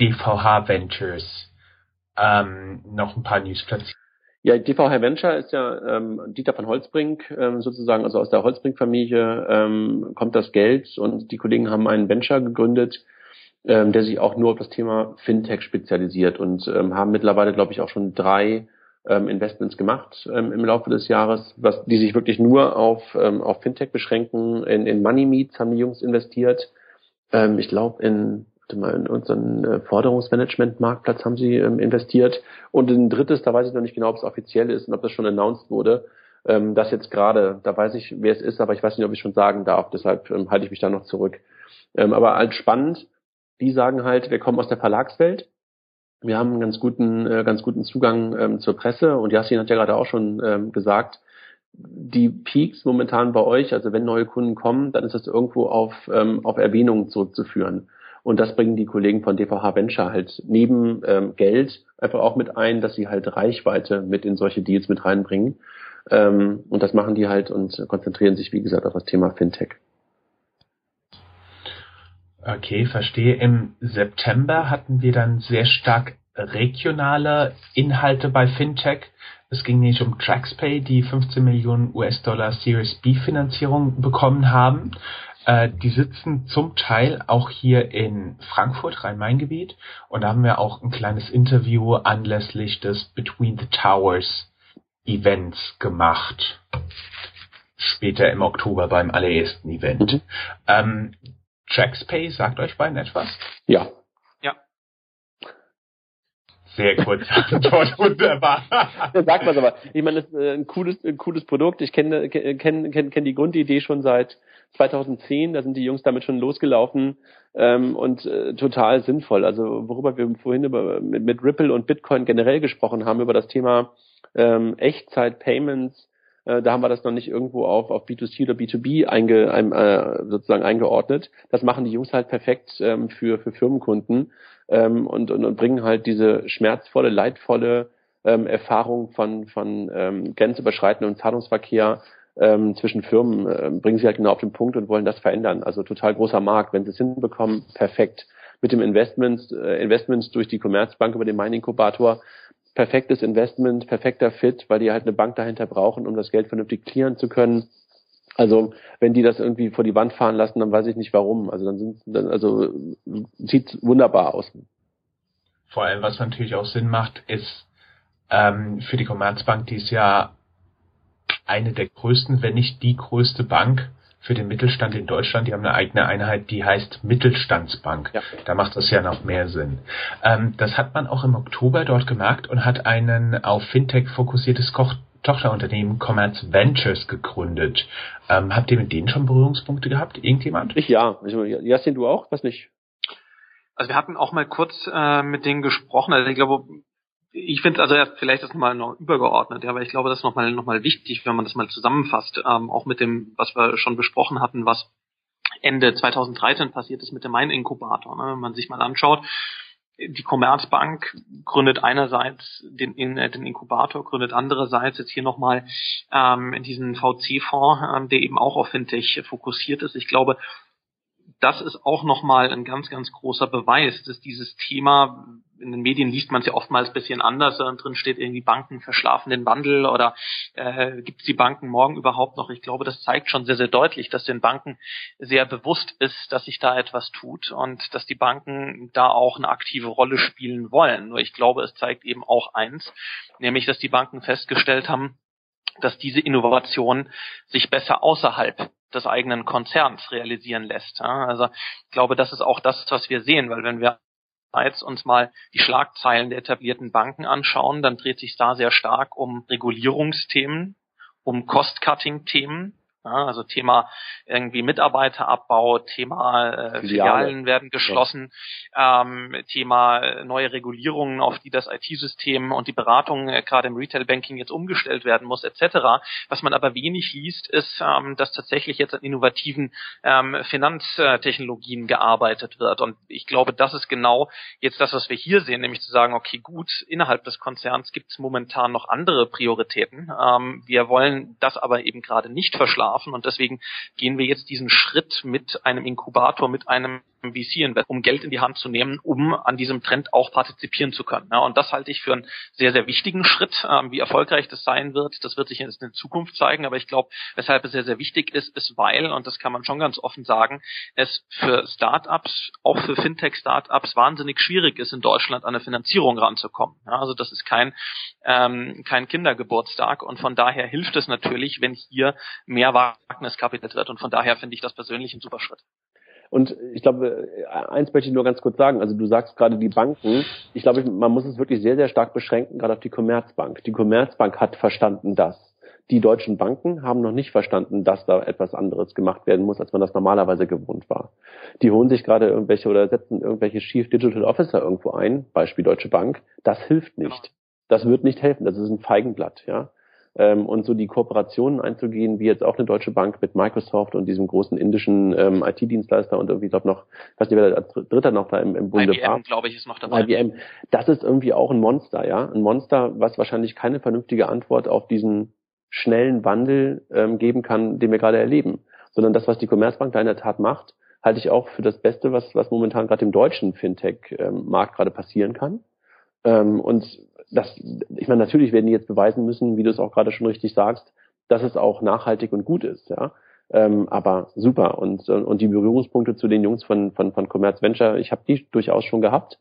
DVH Ventures ähm, noch ein paar News platziert. Ja, DVH Venture ist ja ähm, Dieter von Holzbrink ähm, sozusagen, also aus der Holzbrink-Familie ähm, kommt das Geld und die Kollegen haben einen Venture gegründet, ähm, der sich auch nur auf das Thema Fintech spezialisiert und ähm, haben mittlerweile, glaube ich, auch schon drei ähm, Investments gemacht ähm, im Laufe des Jahres, was die sich wirklich nur auf, ähm, auf Fintech beschränken. In, in Money Meets haben die Jungs investiert. Ähm, ich glaube in mal, in unseren äh, Forderungsmanagement-Marktplatz haben sie ähm, investiert. Und ein drittes, da weiß ich noch nicht genau, ob es offiziell ist und ob das schon announced wurde. Ähm, das jetzt gerade, da weiß ich, wer es ist, aber ich weiß nicht, ob ich schon sagen darf. Deshalb ähm, halte ich mich da noch zurück. Ähm, aber als spannend, die sagen halt, wir kommen aus der Verlagswelt. Wir haben einen ganz guten, äh, ganz guten Zugang ähm, zur Presse und Yassin hat ja gerade auch schon ähm, gesagt, die Peaks momentan bei euch, also wenn neue Kunden kommen, dann ist das irgendwo auf, ähm, auf Erwähnungen zurückzuführen. Und das bringen die Kollegen von DVH Venture halt neben ähm, Geld einfach auch mit ein, dass sie halt Reichweite mit in solche Deals mit reinbringen. Ähm, und das machen die halt und konzentrieren sich, wie gesagt, auf das Thema Fintech. Okay, verstehe. Im September hatten wir dann sehr stark regionale Inhalte bei Fintech. Es ging nicht um TraxPay, die 15 Millionen US-Dollar Series B Finanzierung bekommen haben. Äh, die sitzen zum Teil auch hier in Frankfurt, Rhein-Main-Gebiet. Und da haben wir auch ein kleines Interview anlässlich des Between the Towers Events gemacht. Später im Oktober beim allerersten Event. Mhm. Ähm, TraxPay sagt euch beiden etwas? Ja. Ja. Sehr kurz Antwort, wunderbar. Sagt man aber. Ich meine, das ist ein cooles, ein cooles Produkt. Ich kenne kenn, kenn, kenn die Grundidee schon seit 2010, da sind die Jungs damit schon losgelaufen ähm, und äh, total sinnvoll. Also worüber wir vorhin über, mit, mit Ripple und Bitcoin generell gesprochen haben, über das Thema ähm, Echtzeit-Payments, äh, da haben wir das noch nicht irgendwo auf, auf B2C oder B2B einge, ein, äh, sozusagen eingeordnet. Das machen die Jungs halt perfekt ähm, für, für Firmenkunden ähm, und, und, und bringen halt diese schmerzvolle, leidvolle ähm, Erfahrung von, von ähm, grenzüberschreitendem Zahlungsverkehr ähm, zwischen Firmen äh, bringen sie halt genau auf den Punkt und wollen das verändern. Also total großer Markt. Wenn sie es hinbekommen, perfekt. Mit dem Investment, äh, Investments durch die Commerzbank über den Mining-Inkubator, perfektes Investment, perfekter Fit, weil die halt eine Bank dahinter brauchen, um das Geld vernünftig clearen zu können. Also wenn die das irgendwie vor die Wand fahren lassen, dann weiß ich nicht warum. Also dann sind dann, also sieht wunderbar aus. Vor allem, was natürlich auch Sinn macht, ist ähm, für die Commerzbank, die ist ja eine der größten, wenn nicht die größte Bank für den Mittelstand in Deutschland. Die haben eine eigene Einheit, die heißt Mittelstandsbank. Ja. Da macht das ja noch mehr Sinn. Ähm, das hat man auch im Oktober dort gemerkt und hat einen auf Fintech fokussiertes Koch Tochterunternehmen Commerce Ventures gegründet. Ähm, habt ihr mit denen schon Berührungspunkte gehabt? Irgendjemand? Ich ja. Jasin, du auch? Was nicht? Also wir hatten auch mal kurz äh, mit denen gesprochen. Also ich glaube, ich finde also erst vielleicht das mal noch übergeordnet, ja, aber ich glaube, das ist nochmal noch mal wichtig, wenn man das mal zusammenfasst, ähm, auch mit dem, was wir schon besprochen hatten, was Ende 2013 passiert ist mit dem Main-Inkubator. Ne? Wenn man sich mal anschaut, die Commerzbank gründet einerseits den, den Inkubator, gründet andererseits jetzt hier nochmal ähm, diesen VC-Fonds, ähm, der eben auch auf Fintech fokussiert ist. Ich glaube, das ist auch nochmal ein ganz, ganz großer Beweis, dass dieses Thema, in den Medien liest man es ja oftmals bisschen anders, und drin steht irgendwie Banken verschlafen den Wandel oder äh, gibt es die Banken morgen überhaupt noch? Ich glaube, das zeigt schon sehr, sehr deutlich, dass den Banken sehr bewusst ist, dass sich da etwas tut und dass die Banken da auch eine aktive Rolle spielen wollen. Nur ich glaube, es zeigt eben auch eins, nämlich, dass die Banken festgestellt haben, dass diese Innovation sich besser außerhalb des eigenen Konzerns realisieren lässt. Also ich glaube, das ist auch das, was wir sehen, weil wenn wir jetzt uns mal die Schlagzeilen der etablierten Banken anschauen, dann dreht sich da sehr stark um Regulierungsthemen, um Cost-Cutting-Themen, also Thema irgendwie Mitarbeiterabbau, Thema äh, Filialen werden geschlossen, ja. ähm, Thema neue Regulierungen, auf die das IT-System und die Beratung äh, gerade im Retail-Banking jetzt umgestellt werden muss, etc. Was man aber wenig liest, ist, ähm, dass tatsächlich jetzt an innovativen ähm, Finanztechnologien gearbeitet wird. Und ich glaube, das ist genau jetzt das, was wir hier sehen, nämlich zu sagen, okay, gut, innerhalb des Konzerns gibt es momentan noch andere Prioritäten. Ähm, wir wollen das aber eben gerade nicht verschlafen schlafen. Und deswegen gehen wir jetzt diesen Schritt mit einem Inkubator, mit einem VC-Invest, um Geld in die Hand zu nehmen, um an diesem Trend auch partizipieren zu können. Ja, und das halte ich für einen sehr, sehr wichtigen Schritt. Ähm, wie erfolgreich das sein wird, das wird sich in der Zukunft zeigen. Aber ich glaube, weshalb es sehr, sehr wichtig ist, ist, weil, und das kann man schon ganz offen sagen, es für Startups, auch für Fintech-Startups wahnsinnig schwierig ist, in Deutschland an eine Finanzierung ranzukommen. Ja, also das ist kein, ähm, kein Kindergeburtstag und von daher hilft es natürlich, wenn hier mehr Wagniskapital wird und von daher finde ich das persönlich ein super Schritt. Und ich glaube, eins möchte ich nur ganz kurz sagen. Also du sagst gerade die Banken. Ich glaube, man muss es wirklich sehr, sehr stark beschränken, gerade auf die Commerzbank. Die Commerzbank hat verstanden das. Die deutschen Banken haben noch nicht verstanden, dass da etwas anderes gemacht werden muss, als man das normalerweise gewohnt war. Die holen sich gerade irgendwelche oder setzen irgendwelche Chief Digital Officer irgendwo ein, Beispiel Deutsche Bank. Das hilft nicht. Das wird nicht helfen. Das ist ein Feigenblatt, ja ähm, und so die Kooperationen einzugehen, wie jetzt auch eine Deutsche Bank mit Microsoft und diesem großen indischen ähm, IT-Dienstleister und irgendwie, glaube noch, ich weiß nicht, wer als Dritter noch da im, im Bunde IBM, war. glaube ich, ist noch dabei. IBM. Das ist irgendwie auch ein Monster, ja. Ein Monster, was wahrscheinlich keine vernünftige Antwort auf diesen schnellen Wandel ähm, geben kann, den wir gerade erleben. Sondern das, was die Commerzbank da in der Tat macht, halte ich auch für das Beste, was, was momentan gerade im deutschen Fintech-Markt ähm, gerade passieren kann. Ähm, und das, ich meine, natürlich werden die jetzt beweisen müssen, wie du es auch gerade schon richtig sagst, dass es auch nachhaltig und gut ist, ja. Ähm, aber super. Und, und die Berührungspunkte zu den Jungs von, von, von Commerce Venture, ich habe die durchaus schon gehabt.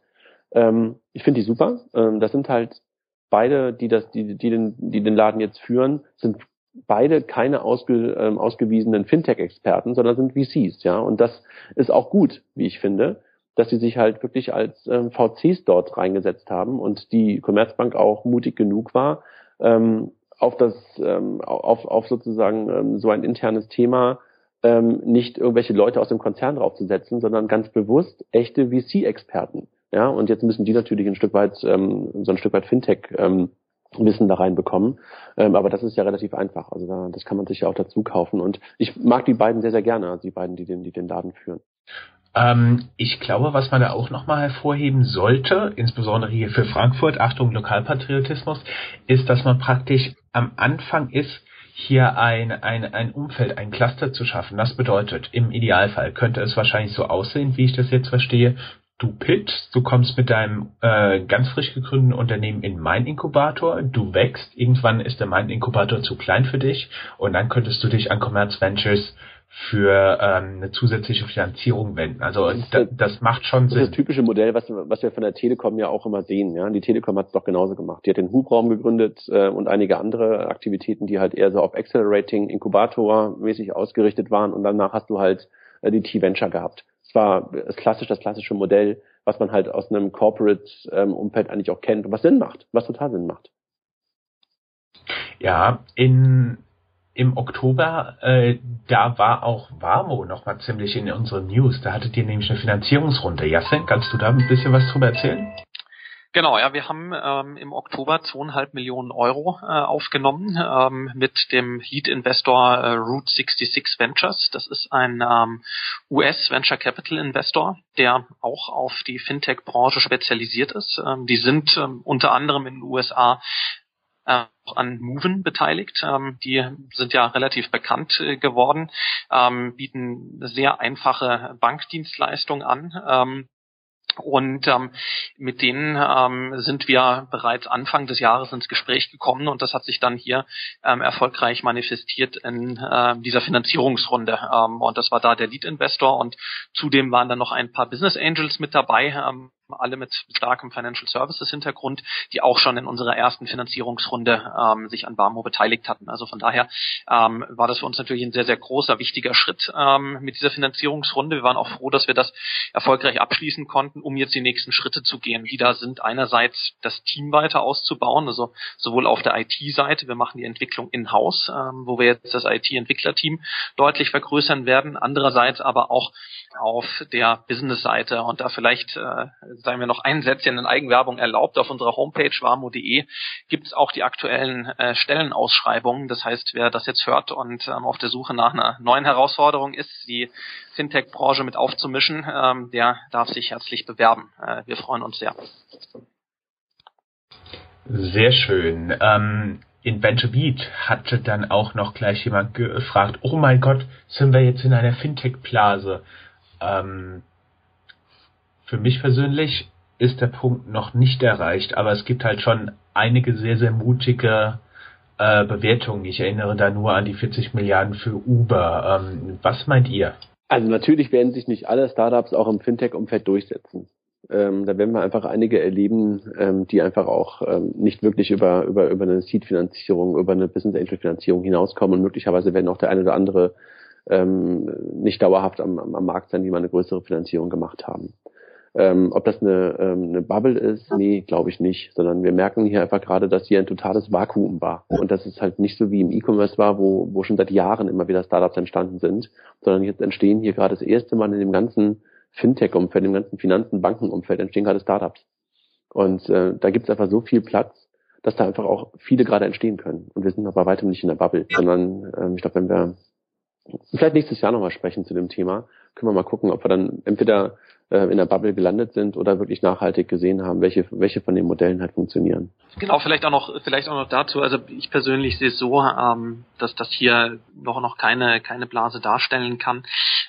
Ähm, ich finde die super. Ähm, das sind halt beide, die das, die, die den, die den Laden jetzt führen, sind beide keine ausge, ähm, ausgewiesenen Fintech-Experten, sondern sind VCs, ja. Und das ist auch gut, wie ich finde dass sie sich halt wirklich als ähm, VCs dort reingesetzt haben und die Commerzbank auch mutig genug war, ähm, auf das, ähm, auf, auf sozusagen ähm, so ein internes Thema ähm, nicht irgendwelche Leute aus dem Konzern draufzusetzen, sondern ganz bewusst echte VC-Experten. Ja, und jetzt müssen die natürlich ein Stück weit, ähm, so ein Stück weit Fintech ähm, Wissen da reinbekommen. Ähm, aber das ist ja relativ einfach. Also da, das kann man sich ja auch dazu kaufen. Und ich mag die beiden sehr, sehr gerne, also die beiden, die den, die den Laden führen. Ähm, ich glaube, was man da auch nochmal hervorheben sollte, insbesondere hier für Frankfurt, Achtung Lokalpatriotismus, ist, dass man praktisch am Anfang ist, hier ein, ein, ein Umfeld, ein Cluster zu schaffen. Das bedeutet, im Idealfall könnte es wahrscheinlich so aussehen, wie ich das jetzt verstehe, du pitchst, du kommst mit deinem äh, ganz frisch gegründeten Unternehmen in mein Inkubator, du wächst, irgendwann ist der mein Inkubator zu klein für dich und dann könntest du dich an Commerce Ventures für ähm, eine zusätzliche Finanzierung wenden. Also das, da, das macht schon Sinn. Das ist das typische Modell, was, was wir von der Telekom ja auch immer sehen. Ja? Die Telekom hat es doch genauso gemacht. Die hat den Hubraum gegründet äh, und einige andere Aktivitäten, die halt eher so auf Accelerating, Inkubator mäßig ausgerichtet waren und danach hast du halt äh, die T-Venture gehabt. Es war das klassisch, das klassische Modell, was man halt aus einem Corporate-Umfeld ähm, eigentlich auch kennt und was Sinn macht, was total Sinn macht. Ja, in im Oktober, äh, da war auch Warmo noch mal ziemlich in unseren News. Da hattet ihr nämlich eine Finanzierungsrunde. Jassen, kannst du da ein bisschen was drüber erzählen? Genau, ja, wir haben ähm, im Oktober zweieinhalb Millionen Euro äh, aufgenommen ähm, mit dem Lead-Investor äh, Route 66 Ventures. Das ist ein ähm, US Venture Capital Investor, der auch auf die Fintech-Branche spezialisiert ist. Ähm, die sind ähm, unter anderem in den USA äh, an Moven beteiligt. Ähm, die sind ja relativ bekannt äh, geworden, ähm, bieten sehr einfache Bankdienstleistungen an. Ähm, und ähm, mit denen ähm, sind wir bereits Anfang des Jahres ins Gespräch gekommen und das hat sich dann hier ähm, erfolgreich manifestiert in äh, dieser Finanzierungsrunde. Ähm, und das war da der Lead-Investor und zudem waren dann noch ein paar Business Angels mit dabei, ähm, alle mit starkem Financial Services Hintergrund, die auch schon in unserer ersten Finanzierungsrunde ähm, sich an Barmo beteiligt hatten. Also von daher ähm, war das für uns natürlich ein sehr, sehr großer, wichtiger Schritt ähm, mit dieser Finanzierungsrunde. Wir waren auch froh, dass wir das erfolgreich abschließen konnten, um jetzt die nächsten Schritte zu gehen. Die da sind einerseits das Team weiter auszubauen, also sowohl auf der IT-Seite, wir machen die Entwicklung in-house, ähm, wo wir jetzt das IT-Entwicklerteam deutlich vergrößern werden, andererseits aber auch auf der Business-Seite und da vielleicht äh, sagen wir noch ein Sätzchen in Eigenwerbung erlaubt. Auf unserer Homepage warmo.de gibt es auch die aktuellen äh, Stellenausschreibungen. Das heißt, wer das jetzt hört und ähm, auf der Suche nach einer neuen Herausforderung ist, die Fintech-Branche mit aufzumischen, ähm, der darf sich herzlich bewerben. Äh, wir freuen uns sehr. Sehr schön. Ähm in Venture Beat hatte dann auch noch gleich jemand gefragt, oh mein Gott, sind wir jetzt in einer Fintech-Blase? Ähm, für mich persönlich ist der Punkt noch nicht erreicht, aber es gibt halt schon einige sehr, sehr mutige äh, Bewertungen. Ich erinnere da nur an die 40 Milliarden für Uber. Ähm, was meint ihr? Also natürlich werden sich nicht alle Startups auch im Fintech-Umfeld durchsetzen. Ähm, da werden wir einfach einige erleben, ähm, die einfach auch ähm, nicht wirklich über, über, über eine Seed-Finanzierung, über eine Business Angel-Finanzierung hinauskommen und möglicherweise werden auch der eine oder andere ähm, nicht dauerhaft am, am Markt sein, die mal eine größere Finanzierung gemacht haben. Ähm, ob das eine, ähm, eine Bubble ist, nee, glaube ich nicht, sondern wir merken hier einfach gerade, dass hier ein totales Vakuum war und dass es halt nicht so wie im E-Commerce war, wo, wo schon seit Jahren immer wieder Startups entstanden sind, sondern jetzt entstehen hier gerade das erste Mal in dem ganzen Fintech-Umfeld, im ganzen Finanzen-, Bankenumfeld entstehen gerade Startups. Und äh, da gibt es einfach so viel Platz, dass da einfach auch viele gerade entstehen können. Und wir sind noch bei weitem nicht in der Bubble, sondern ähm, ich glaube, wenn wir vielleicht nächstes Jahr nochmal sprechen zu dem Thema, können wir mal gucken, ob wir dann entweder in der Bubble gelandet sind oder wirklich nachhaltig gesehen haben, welche, welche von den Modellen halt funktionieren. Genau, vielleicht auch noch, vielleicht auch noch dazu. Also ich persönlich sehe es so, ähm, dass das hier noch noch keine keine Blase darstellen kann.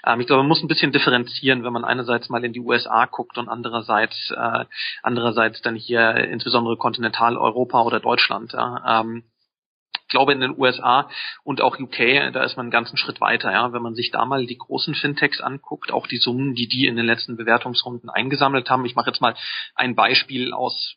Ähm, ich glaube, man muss ein bisschen differenzieren, wenn man einerseits mal in die USA guckt und andererseits äh, andererseits dann hier insbesondere Kontinentaleuropa oder Deutschland. Ja. Ähm, glaube in den USA und auch UK, da ist man einen ganzen Schritt weiter. Ja, wenn man sich da mal die großen Fintechs anguckt, auch die Summen, die die in den letzten Bewertungsrunden eingesammelt haben. Ich mache jetzt mal ein Beispiel aus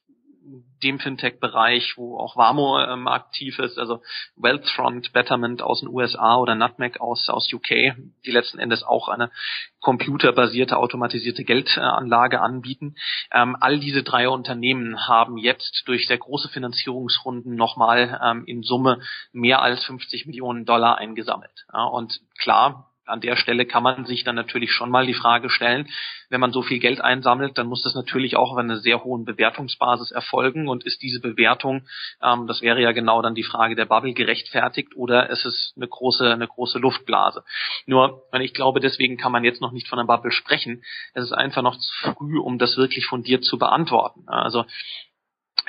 dem Fintech-Bereich, wo auch Wamo ähm, aktiv ist, also Wealthfront, Betterment aus den USA oder Nutmeg aus, aus UK, die letzten Endes auch eine computerbasierte, automatisierte Geldanlage anbieten. Ähm, all diese drei Unternehmen haben jetzt durch sehr große Finanzierungsrunden nochmal ähm, in Summe mehr als 50 Millionen Dollar eingesammelt. Ja, und klar, an der Stelle kann man sich dann natürlich schon mal die Frage stellen, wenn man so viel Geld einsammelt, dann muss das natürlich auch auf einer sehr hohen Bewertungsbasis erfolgen und ist diese Bewertung, ähm, das wäre ja genau dann die Frage der Bubble gerechtfertigt oder ist es eine große, eine große Luftblase? Nur, ich glaube, deswegen kann man jetzt noch nicht von einer Bubble sprechen. Es ist einfach noch zu früh, um das wirklich fundiert zu beantworten. Also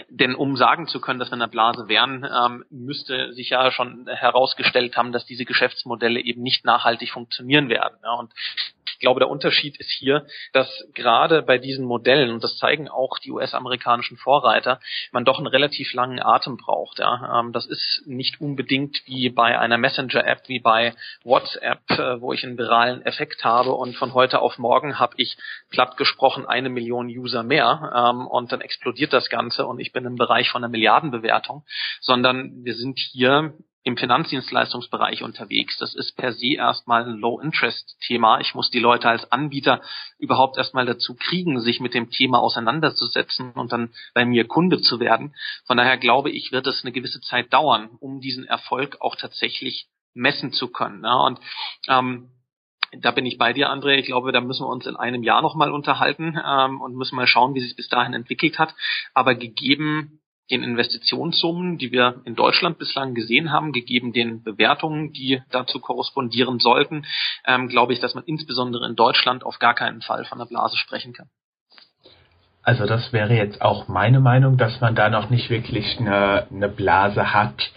denn um sagen zu können, dass wir in einer Blase wären, ähm, müsste sich ja schon herausgestellt haben, dass diese Geschäftsmodelle eben nicht nachhaltig funktionieren werden. Ja, und ich glaube, der Unterschied ist hier, dass gerade bei diesen Modellen, und das zeigen auch die US-amerikanischen Vorreiter, man doch einen relativ langen Atem braucht. Ja. Ähm, das ist nicht unbedingt wie bei einer Messenger-App, wie bei WhatsApp, äh, wo ich einen viralen Effekt habe und von heute auf morgen habe ich platt gesprochen eine Million User mehr ähm, und dann explodiert das Ganze und ich bin im Bereich von einer Milliardenbewertung, sondern wir sind hier im Finanzdienstleistungsbereich unterwegs. Das ist per se erstmal ein Low-Interest-Thema. Ich muss die Leute als Anbieter überhaupt erstmal dazu kriegen, sich mit dem Thema auseinanderzusetzen und dann bei mir Kunde zu werden. Von daher glaube ich, wird es eine gewisse Zeit dauern, um diesen Erfolg auch tatsächlich messen zu können. Und ähm, da bin ich bei dir, André. Ich glaube, da müssen wir uns in einem Jahr nochmal unterhalten ähm, und müssen mal schauen, wie sich bis dahin entwickelt hat. Aber gegeben den Investitionssummen, die wir in Deutschland bislang gesehen haben, gegeben den Bewertungen, die dazu korrespondieren sollten, ähm, glaube ich, dass man insbesondere in Deutschland auf gar keinen Fall von der Blase sprechen kann. Also das wäre jetzt auch meine Meinung, dass man da noch nicht wirklich eine, eine Blase hat.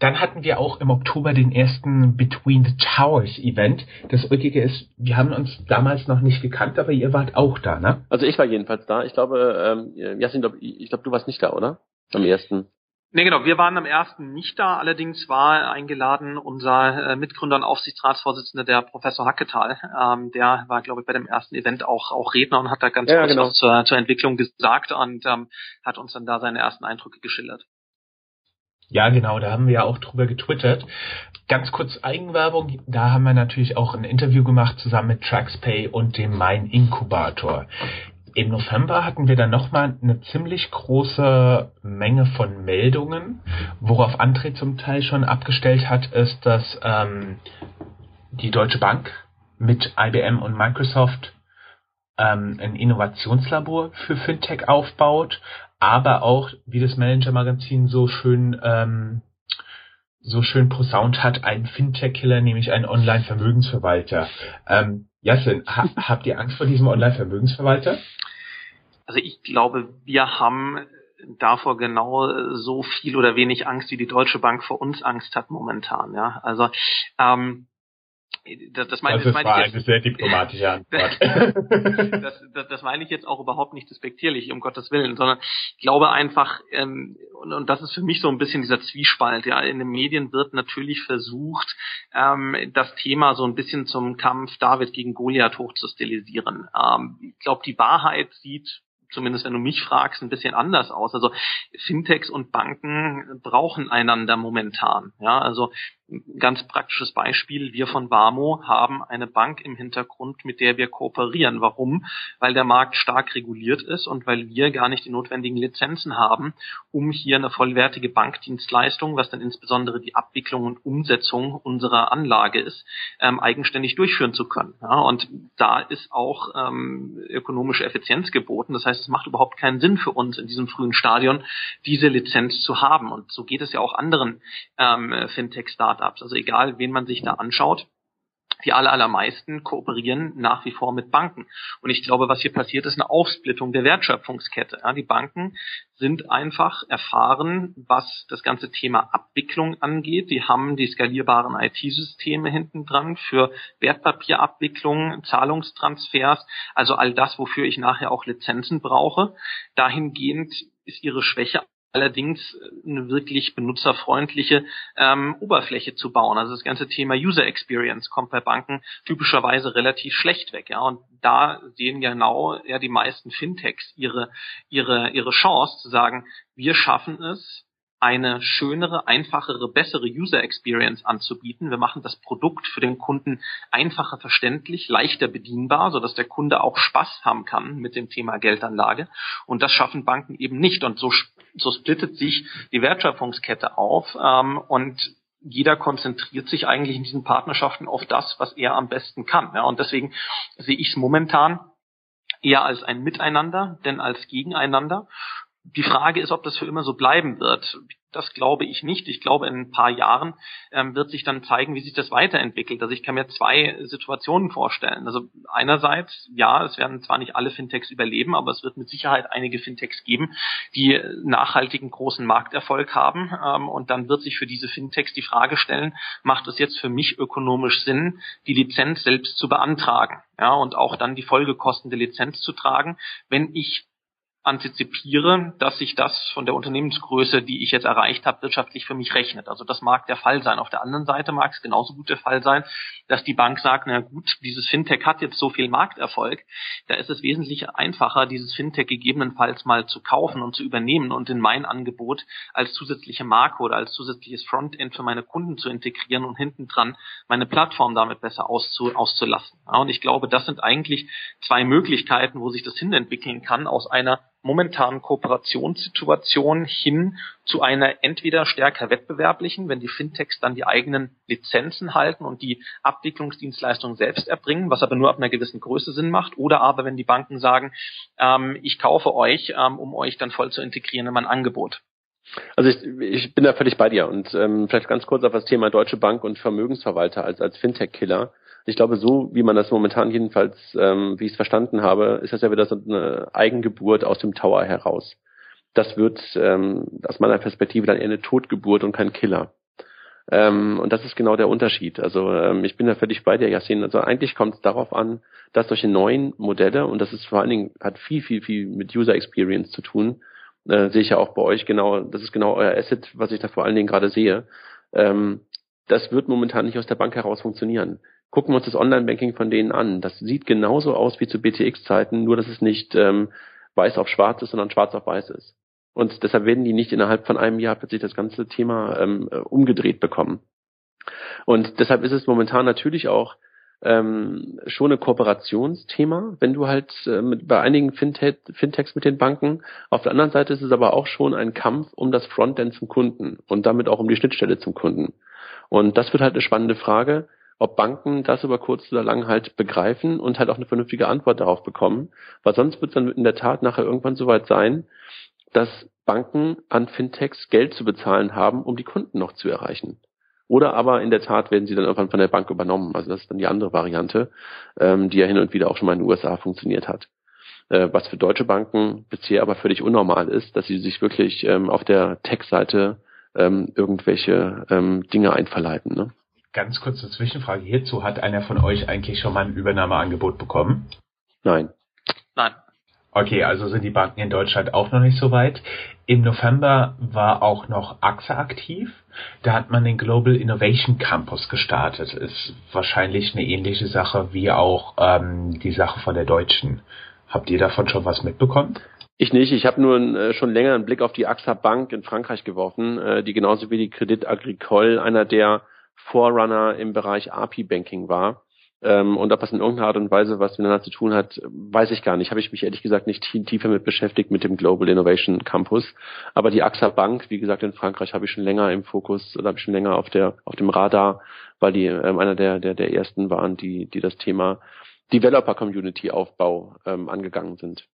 Dann hatten wir auch im Oktober den ersten Between the Towers Event. Das Ulkige ist, wir haben uns damals noch nicht gekannt, aber ihr wart auch da, ne? Also ich war jedenfalls da. Ich glaube, ähm, Jasin, glaub, ich glaube, du warst nicht da, oder? Am ersten. Nee, genau. Wir waren am ersten nicht da. Allerdings war eingeladen unser äh, Mitgründer und Aufsichtsratsvorsitzender, der Professor Hacketal. Ähm, der war, glaube ich, bei dem ersten Event auch, auch Redner und hat da ganz ja, kurz genau. was zur, zur Entwicklung gesagt und ähm, hat uns dann da seine ersten Eindrücke geschildert. Ja, genau, da haben wir ja auch drüber getwittert. Ganz kurz Eigenwerbung, da haben wir natürlich auch ein Interview gemacht zusammen mit TraxPay und dem Mein Inkubator. Im November hatten wir dann nochmal eine ziemlich große Menge von Meldungen. Worauf André zum Teil schon abgestellt hat, ist, dass ähm, die Deutsche Bank mit IBM und Microsoft ähm, ein Innovationslabor für Fintech aufbaut, aber auch, wie das Manager-Magazin so schön ähm, so schön posaunt hat, ein Fintech-Killer, nämlich ein Online-Vermögensverwalter. Ähm, Jasin, ha habt ihr Angst vor diesem Online-Vermögensverwalter? Also ich glaube, wir haben davor genau so viel oder wenig Angst, wie die Deutsche Bank vor uns Angst hat momentan. Ja, also ähm, das, das, meine, das, das meine war ich jetzt, eine sehr diplomatische Antwort. das, das, das meine ich jetzt auch überhaupt nicht despektierlich, um Gottes Willen, sondern ich glaube einfach, ähm, und, und das ist für mich so ein bisschen dieser Zwiespalt, ja, in den Medien wird natürlich versucht, ähm, das Thema so ein bisschen zum Kampf David gegen Goliath hochzustilisieren. Ähm, ich glaube, die Wahrheit sieht zumindest wenn du mich fragst, ein bisschen anders aus. Also Fintechs und Banken brauchen einander momentan. Ja, also ganz praktisches Beispiel. Wir von Warmo haben eine Bank im Hintergrund, mit der wir kooperieren. Warum? Weil der Markt stark reguliert ist und weil wir gar nicht die notwendigen Lizenzen haben, um hier eine vollwertige Bankdienstleistung, was dann insbesondere die Abwicklung und Umsetzung unserer Anlage ist, ähm, eigenständig durchführen zu können. Ja, und da ist auch ähm, ökonomische Effizienz geboten. Das heißt, es macht überhaupt keinen Sinn für uns in diesem frühen Stadion, diese Lizenz zu haben. Und so geht es ja auch anderen ähm, Fintech-Startups Startups. Also egal, wen man sich da anschaut, die aller, allermeisten kooperieren nach wie vor mit Banken. Und ich glaube, was hier passiert, ist eine Aufsplittung der Wertschöpfungskette. Ja, die Banken sind einfach erfahren, was das ganze Thema Abwicklung angeht. Die haben die skalierbaren IT-Systeme hinten dran für Wertpapierabwicklung, Zahlungstransfers, also all das, wofür ich nachher auch Lizenzen brauche. Dahingehend ist ihre Schwäche allerdings eine wirklich benutzerfreundliche ähm, Oberfläche zu bauen. Also das ganze Thema User Experience kommt bei Banken typischerweise relativ schlecht weg. Ja, und da sehen genau ja die meisten Fintechs ihre ihre ihre Chance zu sagen, wir schaffen es eine schönere, einfachere, bessere User Experience anzubieten. Wir machen das Produkt für den Kunden einfacher verständlich, leichter bedienbar, sodass der Kunde auch Spaß haben kann mit dem Thema Geldanlage. Und das schaffen Banken eben nicht. Und so, so splittet sich die Wertschöpfungskette auf ähm, und jeder konzentriert sich eigentlich in diesen Partnerschaften auf das, was er am besten kann. Ja, und deswegen sehe ich es momentan eher als ein Miteinander, denn als Gegeneinander. Die Frage ist, ob das für immer so bleiben wird. Das glaube ich nicht. Ich glaube, in ein paar Jahren ähm, wird sich dann zeigen, wie sich das weiterentwickelt. Also ich kann mir zwei Situationen vorstellen. Also einerseits, ja, es werden zwar nicht alle Fintechs überleben, aber es wird mit Sicherheit einige Fintechs geben, die nachhaltigen großen Markterfolg haben. Ähm, und dann wird sich für diese Fintechs die Frage stellen, macht es jetzt für mich ökonomisch Sinn, die Lizenz selbst zu beantragen? Ja, und auch dann die Folgekosten der Lizenz zu tragen, wenn ich antizipiere, dass sich das von der Unternehmensgröße, die ich jetzt erreicht habe, wirtschaftlich für mich rechnet. Also das mag der Fall sein. Auf der anderen Seite mag es genauso gut der Fall sein, dass die Bank sagt, na gut, dieses Fintech hat jetzt so viel Markterfolg, da ist es wesentlich einfacher, dieses Fintech gegebenenfalls mal zu kaufen und zu übernehmen und in mein Angebot als zusätzliche Marke oder als zusätzliches Frontend für meine Kunden zu integrieren und hinten dran meine Plattform damit besser auszu auszulassen. Ja, und ich glaube, das sind eigentlich zwei Möglichkeiten, wo sich das hinentwickeln kann aus einer momentanen Kooperationssituation hin zu einer entweder stärker wettbewerblichen, wenn die Fintechs dann die eigenen Lizenzen halten und die Abwicklungsdienstleistungen selbst erbringen, was aber nur ab einer gewissen Größe Sinn macht, oder aber wenn die Banken sagen, ähm, ich kaufe euch, ähm, um euch dann voll zu integrieren in mein Angebot. Also ich, ich bin da völlig bei dir und ähm, vielleicht ganz kurz auf das Thema Deutsche Bank und Vermögensverwalter als als Fintech-Killer. Ich glaube, so wie man das momentan jedenfalls, ähm, wie ich es verstanden habe, ist das ja wieder so eine Eigengeburt aus dem Tower heraus. Das wird ähm, aus meiner Perspektive dann eher eine Totgeburt und kein Killer. Ähm, und das ist genau der Unterschied. Also ähm, ich bin da völlig bei dir, Yassin. Also eigentlich kommt es darauf an, dass solche neuen Modelle, und das ist vor allen Dingen, hat viel, viel, viel mit User Experience zu tun, äh, sehe ich ja auch bei euch genau, das ist genau euer Asset, was ich da vor allen Dingen gerade sehe. Ähm, das wird momentan nicht aus der Bank heraus funktionieren. Gucken wir uns das Online-Banking von denen an. Das sieht genauso aus wie zu BTX-Zeiten, nur dass es nicht ähm, weiß auf schwarz ist, sondern schwarz auf weiß ist. Und deshalb werden die nicht innerhalb von einem Jahr plötzlich das ganze Thema ähm, äh, umgedreht bekommen. Und deshalb ist es momentan natürlich auch ähm, schon ein Kooperationsthema, wenn du halt äh, mit, bei einigen Fintech, Fintechs mit den Banken. Auf der anderen Seite ist es aber auch schon ein Kampf um das Frontend zum Kunden und damit auch um die Schnittstelle zum Kunden. Und das wird halt eine spannende Frage, ob Banken das über kurz oder lang halt begreifen und halt auch eine vernünftige Antwort darauf bekommen. Weil sonst wird es dann in der Tat nachher irgendwann soweit sein, dass Banken an Fintechs Geld zu bezahlen haben, um die Kunden noch zu erreichen. Oder aber in der Tat werden sie dann irgendwann von der Bank übernommen. Also das ist dann die andere Variante, ähm, die ja hin und wieder auch schon mal in den USA funktioniert hat. Äh, was für deutsche Banken bisher aber völlig unnormal ist, dass sie sich wirklich ähm, auf der Tech-Seite ähm, irgendwelche ähm, Dinge einverleiben. Ne? Ganz kurze Zwischenfrage hierzu. Hat einer von euch eigentlich schon mal ein Übernahmeangebot bekommen? Nein. Nein. Okay, also sind die Banken in Deutschland auch noch nicht so weit. Im November war auch noch AXA aktiv. Da hat man den Global Innovation Campus gestartet. Ist wahrscheinlich eine ähnliche Sache wie auch ähm, die Sache von der Deutschen. Habt ihr davon schon was mitbekommen? Ich nicht. Ich habe nur äh, schon länger einen Blick auf die AXA Bank in Frankreich geworfen, äh, die genauso wie die Credit Agricole einer der Forerunner im Bereich API Banking war. Ähm, und ob das in irgendeiner Art und Weise was miteinander zu tun hat, weiß ich gar nicht. Habe ich mich ehrlich gesagt nicht tiefer mit beschäftigt mit dem Global Innovation Campus. Aber die AXA Bank, wie gesagt, in Frankreich habe ich schon länger im Fokus oder habe ich schon länger auf der auf dem Radar, weil die ähm, einer der, der der ersten waren, die die das Thema Developer Community Aufbau ähm, angegangen sind.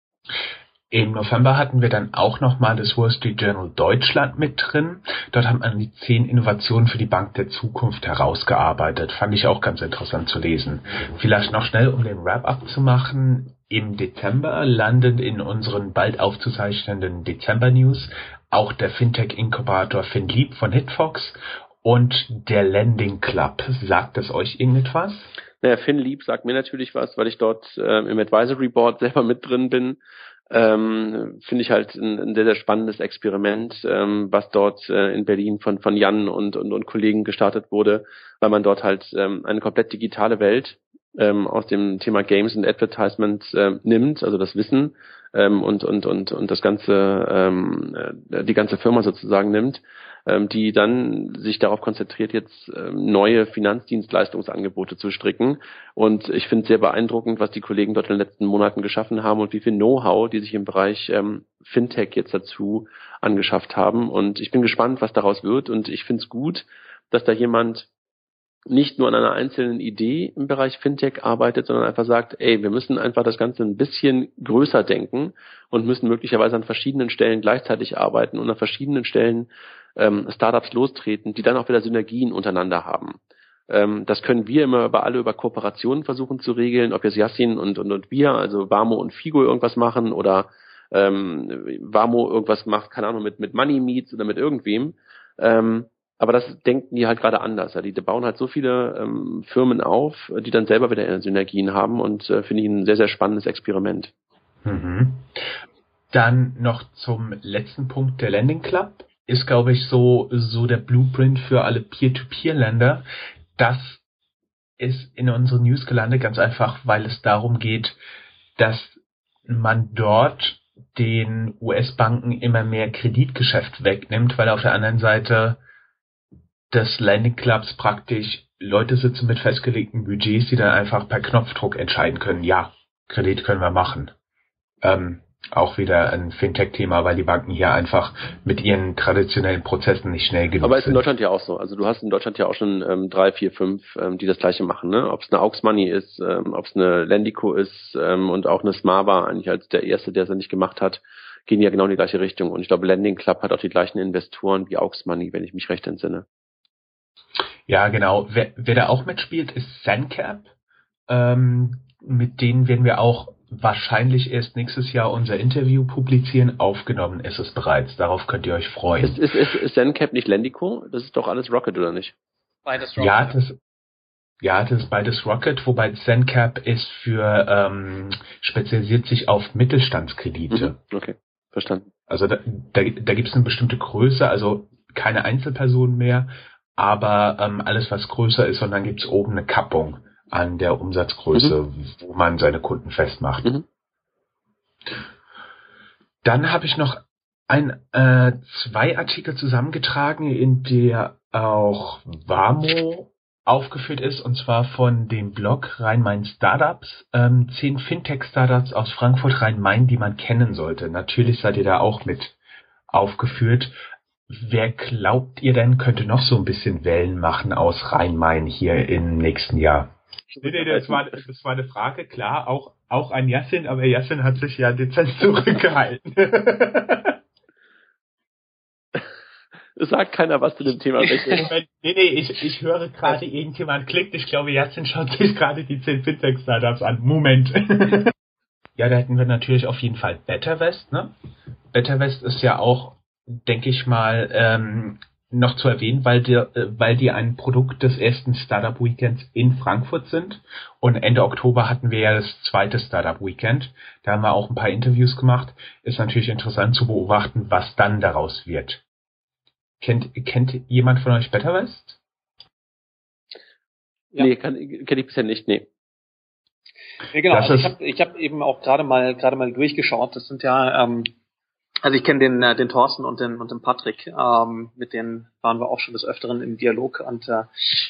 Im November hatten wir dann auch nochmal das Wall Street Journal Deutschland mit drin. Dort hat man die zehn Innovationen für die Bank der Zukunft herausgearbeitet. Fand ich auch ganz interessant zu lesen. Vielleicht noch schnell, um den Wrap-up zu machen. Im Dezember landet in unseren bald aufzuzeichnenden Dezember News auch der Fintech-Inkubator FinLeap von Hitfox und der Lending Club. Sagt das euch irgendetwas? Naja, FinLeap sagt mir natürlich was, weil ich dort äh, im Advisory Board selber mit drin bin ähm, finde ich halt ein, ein, sehr, sehr spannendes Experiment, ähm, was dort äh, in Berlin von, von Jan und, und, und Kollegen gestartet wurde, weil man dort halt ähm, eine komplett digitale Welt ähm, aus dem Thema Games und Advertisement äh, nimmt, also das Wissen ähm, und, und, und, und das ganze, ähm, äh, die ganze Firma sozusagen nimmt ähm, die dann sich darauf konzentriert, jetzt ähm, neue Finanzdienstleistungsangebote zu stricken. Und ich finde es sehr beeindruckend, was die Kollegen dort in den letzten Monaten geschaffen haben und wie viel Know-how die sich im Bereich ähm, Fintech jetzt dazu angeschafft haben. Und ich bin gespannt, was daraus wird. Und ich finde es gut, dass da jemand nicht nur an einer einzelnen Idee im Bereich Fintech arbeitet, sondern einfach sagt, ey, wir müssen einfach das Ganze ein bisschen größer denken und müssen möglicherweise an verschiedenen Stellen gleichzeitig arbeiten und an verschiedenen Stellen ähm, Startups lostreten, die dann auch wieder Synergien untereinander haben. Ähm, das können wir immer über alle über Kooperationen versuchen zu regeln, ob jetzt Yassin und, und, und wir, also Vamo und Figo irgendwas machen oder ähm, Vamo irgendwas macht, keine Ahnung, mit, mit Money Meets oder mit irgendwem. Ähm, aber das denken die halt gerade anders. Ja. Die, die bauen halt so viele ähm, Firmen auf, die dann selber wieder Synergien haben und äh, finde ich ein sehr, sehr spannendes Experiment. Mhm. Dann noch zum letzten Punkt der Landing Club ist, glaube ich, so, so der Blueprint für alle Peer-to-Peer-Länder. Das ist in unseren News gelandet, ganz einfach, weil es darum geht, dass man dort den US-Banken immer mehr Kreditgeschäft wegnimmt, weil auf der anderen Seite des Landing Clubs praktisch Leute sitzen mit festgelegten Budgets, die dann einfach per Knopfdruck entscheiden können, ja, Kredit können wir machen. Ähm, auch wieder ein Fintech-Thema, weil die Banken hier einfach mit ihren traditionellen Prozessen nicht schnell genug Aber ist in sind. Deutschland ja auch so. Also du hast in Deutschland ja auch schon ähm, drei, vier, fünf, ähm, die das gleiche machen. Ne? Ob es eine Aux Money ist, ähm, ob es eine Lendico ist ähm, und auch eine Smava eigentlich als der erste, der es ja nicht gemacht hat, gehen ja genau in die gleiche Richtung. Und ich glaube, Lending Club hat auch die gleichen Investoren wie Aux Money, wenn ich mich recht entsinne. Ja, genau. Wer, wer da auch mitspielt, ist Sandcap. Ähm, mit denen werden wir auch wahrscheinlich erst nächstes Jahr unser Interview publizieren. Aufgenommen ist es bereits. Darauf könnt ihr euch freuen. Ist, ist, ist, ist Zencap nicht Lendico? Das ist doch alles Rocket, oder nicht? Beides Rocket. Ja, das, ja, das ist beides Rocket, wobei ZenCap ist für, ähm, spezialisiert sich auf Mittelstandskredite. Mhm. Okay, verstanden. Also da, da, da gibt es eine bestimmte Größe, also keine Einzelpersonen mehr, aber ähm, alles, was größer ist, und dann gibt es oben eine Kappung an der Umsatzgröße, wo man seine Kunden festmacht. Mhm. Dann habe ich noch ein, äh, zwei Artikel zusammengetragen, in der auch Wamo aufgeführt ist, und zwar von dem Blog Rhein-Main Startups, ähm, zehn Fintech-Startups aus Frankfurt Rhein-Main, die man kennen sollte. Natürlich seid ihr da auch mit aufgeführt. Wer glaubt ihr denn, könnte noch so ein bisschen Wellen machen aus Rhein-Main hier im nächsten Jahr? Nee, nee, das war, das war eine Frage, klar, auch, auch an Yassin, aber Yassin hat sich ja dezent zurückgehalten. Es sagt keiner was zu dem Thema. Moment, nee, nee, ich, ich höre gerade, irgendjemand klickt. Ich glaube, Yassin schaut sich gerade die 10 Fintech-Startups an. Moment. ja, da hätten wir natürlich auf jeden Fall BetterWest, ne? BetterWest ist ja auch, denke ich mal, ähm, noch zu erwähnen, weil die, äh, weil die ein Produkt des ersten Startup Weekends in Frankfurt sind. Und Ende Oktober hatten wir ja das zweite Startup Weekend. Da haben wir auch ein paar Interviews gemacht. Ist natürlich interessant zu beobachten, was dann daraus wird. Kennt, kennt jemand von euch BetterWest? Ja. Nee, kenne ich bisher nicht, nee. Ja, genau. Also ich habe ich hab eben auch gerade mal gerade mal durchgeschaut. Das sind ja ähm, also ich kenne den, äh, den Thorsten und den, und den Patrick, ähm, mit denen waren wir auch schon des Öfteren im Dialog und äh,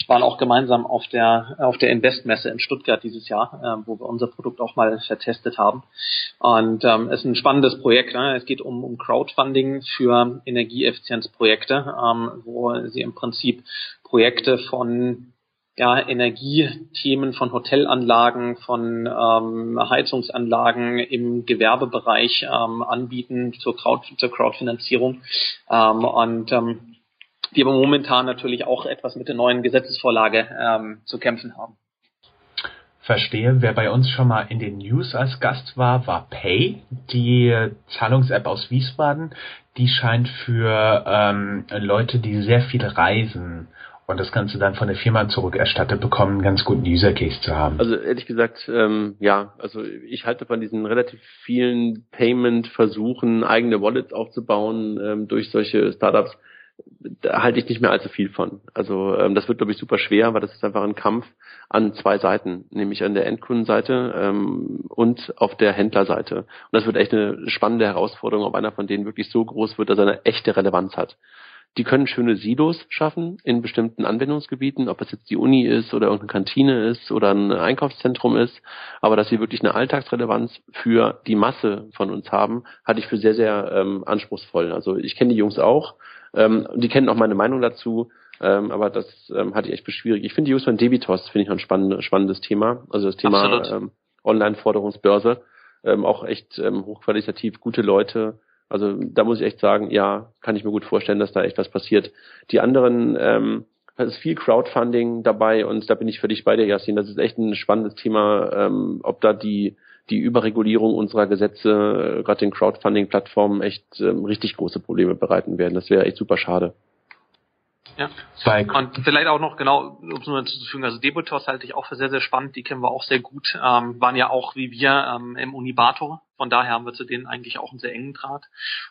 waren auch gemeinsam auf der auf der Investmesse in Stuttgart dieses Jahr, äh, wo wir unser Produkt auch mal vertestet haben. Und ähm, es ist ein spannendes Projekt. Ne? Es geht um, um Crowdfunding für Energieeffizienzprojekte, ähm, wo sie im Prinzip Projekte von ja, Energiethemen von Hotelanlagen, von ähm, Heizungsanlagen im Gewerbebereich ähm, anbieten zur, Crowd, zur Crowdfinanzierung. Ähm, und ähm, die aber momentan natürlich auch etwas mit der neuen Gesetzesvorlage ähm, zu kämpfen haben. Verstehe. Wer bei uns schon mal in den News als Gast war, war Pay, die Zahlungs-App aus Wiesbaden. Die scheint für ähm, Leute, die sehr viel reisen und das Ganze dann von der Firma zurückerstattet bekommen, einen ganz guten User Case zu haben. Also ehrlich gesagt, ähm, ja, also ich halte von diesen relativ vielen Payment-Versuchen, eigene Wallets aufzubauen ähm, durch solche Startups, da halte ich nicht mehr allzu viel von. Also ähm, das wird, glaube ich, super schwer, weil das ist einfach ein Kampf an zwei Seiten, nämlich an der Endkundenseite ähm, und auf der Händlerseite. Und das wird echt eine spannende Herausforderung, ob einer von denen wirklich so groß wird, dass er eine echte Relevanz hat. Die können schöne Silos schaffen in bestimmten Anwendungsgebieten, ob es jetzt die Uni ist oder irgendeine Kantine ist oder ein Einkaufszentrum ist. Aber dass sie wirklich eine Alltagsrelevanz für die Masse von uns haben, hatte ich für sehr, sehr ähm, anspruchsvoll. Also ich kenne die Jungs auch. Ähm, die kennen auch meine Meinung dazu. Ähm, aber das ähm, hatte ich echt für schwierig. Ich finde die Jungs von Debitos finde ich ein spannend, spannendes Thema. Also das Thema ähm, Online-Forderungsbörse. Ähm, auch echt ähm, hochqualitativ gute Leute also da muss ich echt sagen, ja, kann ich mir gut vorstellen, dass da echt was passiert. Die anderen, ähm, da ist viel Crowdfunding dabei und da bin ich völlig bei dir, Yasin. Das ist echt ein spannendes Thema, ähm, ob da die die Überregulierung unserer Gesetze, äh, gerade den Crowdfunding-Plattformen, echt ähm, richtig große Probleme bereiten werden. Das wäre echt super schade. Ja. Und vielleicht auch noch genau, um es nur hinzuzufügen, also Debutos halte ich auch für sehr, sehr spannend, die kennen wir auch sehr gut, ähm, waren ja auch wie wir ähm, im Unibator, von daher haben wir zu denen eigentlich auch einen sehr engen Draht.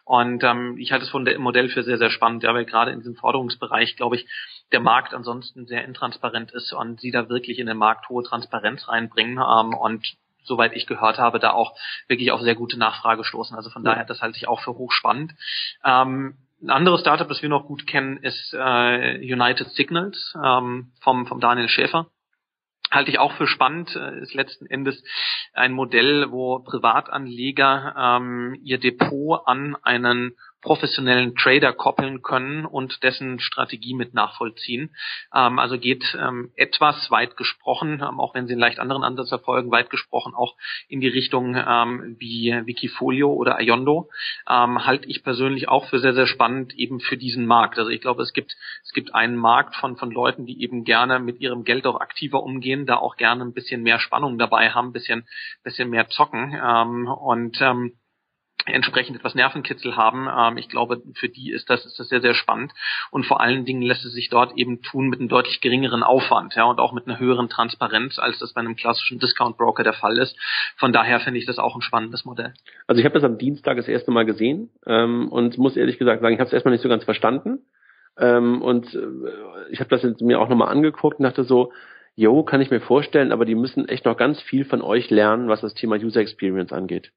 Und ähm, ich halte es von dem Modell für sehr, sehr spannend, ja, weil gerade in diesem Forderungsbereich, glaube ich, der Markt ansonsten sehr intransparent ist und sie da wirklich in den Markt hohe Transparenz reinbringen ähm, und soweit ich gehört habe, da auch wirklich auf sehr gute Nachfrage stoßen. Also von ja. daher, das halte ich auch für hochspannend. Ähm, ein anderes Startup, das wir noch gut kennen, ist äh, United Signals ähm, vom, vom Daniel Schäfer. halte ich auch für spannend, äh, ist letzten Endes ein Modell, wo Privatanleger ähm, ihr Depot an einen professionellen Trader koppeln können und dessen Strategie mit nachvollziehen. Ähm, also geht ähm, etwas weit gesprochen, ähm, auch wenn sie einen leicht anderen Ansatz verfolgen, weit gesprochen auch in die Richtung ähm, wie Wikifolio oder Ayondo. Ähm, halte ich persönlich auch für sehr, sehr spannend eben für diesen Markt. Also ich glaube, es gibt, es gibt einen Markt von, von Leuten, die eben gerne mit ihrem Geld auch aktiver umgehen, da auch gerne ein bisschen mehr Spannung dabei haben, ein bisschen, bisschen mehr zocken. Ähm, und ähm, entsprechend etwas Nervenkitzel haben. Ähm, ich glaube, für die ist das, ist das sehr, sehr spannend. Und vor allen Dingen lässt es sich dort eben tun mit einem deutlich geringeren Aufwand, ja, und auch mit einer höheren Transparenz, als das bei einem klassischen Discount Broker der Fall ist. Von daher finde ich das auch ein spannendes Modell. Also ich habe das am Dienstag das erste Mal gesehen ähm, und muss ehrlich gesagt sagen, ich habe es erstmal nicht so ganz verstanden. Ähm, und äh, ich habe das mir auch nochmal angeguckt und dachte so, jo, kann ich mir vorstellen, aber die müssen echt noch ganz viel von euch lernen, was das Thema User Experience angeht.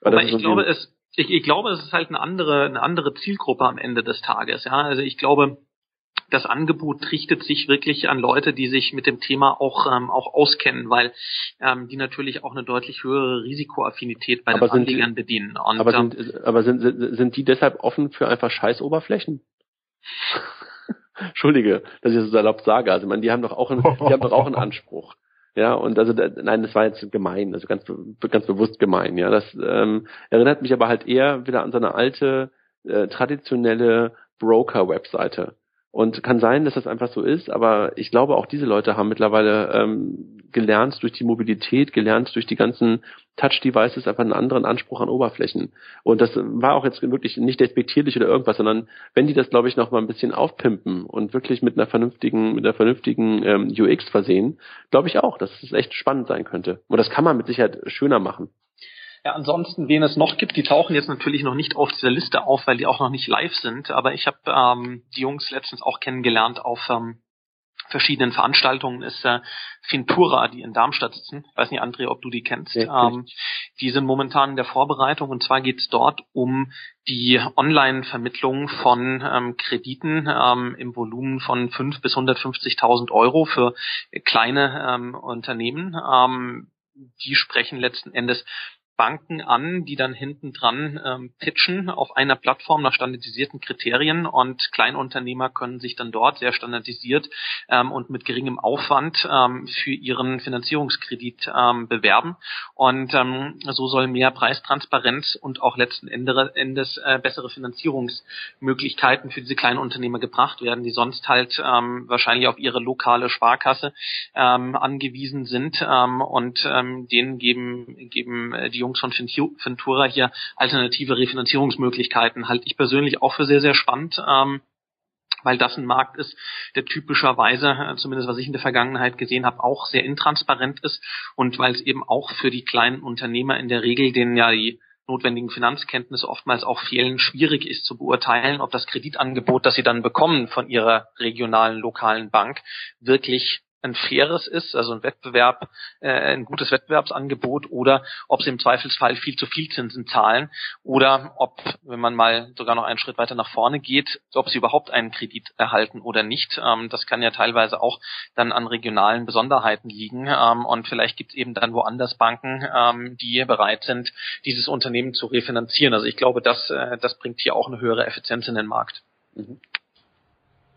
Aber ich glaube, es, ich, ich glaube, es ist halt eine andere, eine andere Zielgruppe am Ende des Tages. Ja, also ich glaube, das Angebot richtet sich wirklich an Leute, die sich mit dem Thema auch ähm, auch auskennen, weil ähm, die natürlich auch eine deutlich höhere Risikoaffinität bei aber den Anlegern die, bedienen. Und, aber sind, ähm, aber sind, sind die deshalb offen für einfach Scheißoberflächen? Entschuldige, dass ich das so salopp sage. Also, man, die haben doch auch, einen, die haben doch auch einen Anspruch. Ja, und also nein, das war jetzt gemein, also ganz ganz bewusst gemein. Ja, das ähm, erinnert mich aber halt eher wieder an so eine alte äh, traditionelle Broker-Webseite. Und kann sein, dass das einfach so ist, aber ich glaube, auch diese Leute haben mittlerweile ähm, gelernt durch die Mobilität, gelernt durch die ganzen Touch-Devices einfach einen anderen Anspruch an Oberflächen. Und das war auch jetzt wirklich nicht despektierlich oder irgendwas, sondern wenn die das, glaube ich, noch mal ein bisschen aufpimpen und wirklich mit einer vernünftigen, mit einer vernünftigen ähm, UX versehen, glaube ich auch, dass es echt spannend sein könnte. Und das kann man mit Sicherheit schöner machen. Ja, ansonsten, wen es noch gibt, die tauchen jetzt natürlich noch nicht auf dieser Liste auf, weil die auch noch nicht live sind. Aber ich habe ähm, die Jungs letztens auch kennengelernt auf ähm, verschiedenen Veranstaltungen ist äh, Fintura, die in Darmstadt sitzen. Ich weiß nicht, André, ob du die kennst. Ja, ähm, die sind momentan in der Vorbereitung und zwar geht es dort um die Online-Vermittlung von ähm, Krediten ähm, im Volumen von 5 bis 150.000 Euro für kleine ähm, Unternehmen. Ähm, die sprechen letzten Endes Banken an, die dann hinten dran ähm, pitchen auf einer Plattform nach standardisierten Kriterien und Kleinunternehmer können sich dann dort sehr standardisiert ähm, und mit geringem Aufwand ähm, für ihren Finanzierungskredit ähm, bewerben. Und ähm, so soll mehr Preistransparenz und auch letzten Endes äh, bessere Finanzierungsmöglichkeiten für diese kleinen Unternehmer gebracht werden, die sonst halt ähm, wahrscheinlich auf ihre lokale Sparkasse ähm, angewiesen sind ähm, und ähm, denen geben, geben äh, die Jungs von Ventura hier alternative Refinanzierungsmöglichkeiten halte ich persönlich auch für sehr, sehr spannend. Ähm, weil das ein Markt ist, der typischerweise, äh, zumindest was ich in der Vergangenheit gesehen habe, auch sehr intransparent ist und weil es eben auch für die kleinen Unternehmer in der Regel, denen ja die notwendigen Finanzkenntnisse oftmals auch fehlen, schwierig ist zu beurteilen, ob das Kreditangebot, das sie dann bekommen von ihrer regionalen, lokalen Bank, wirklich ein faires ist, also ein Wettbewerb, äh, ein gutes Wettbewerbsangebot oder ob sie im Zweifelsfall viel zu viel Zinsen zahlen oder ob, wenn man mal sogar noch einen Schritt weiter nach vorne geht, ob sie überhaupt einen Kredit erhalten oder nicht. Ähm, das kann ja teilweise auch dann an regionalen Besonderheiten liegen ähm, und vielleicht gibt es eben dann woanders Banken, ähm, die bereit sind, dieses Unternehmen zu refinanzieren. Also ich glaube, das, äh, das bringt hier auch eine höhere Effizienz in den Markt. Mhm.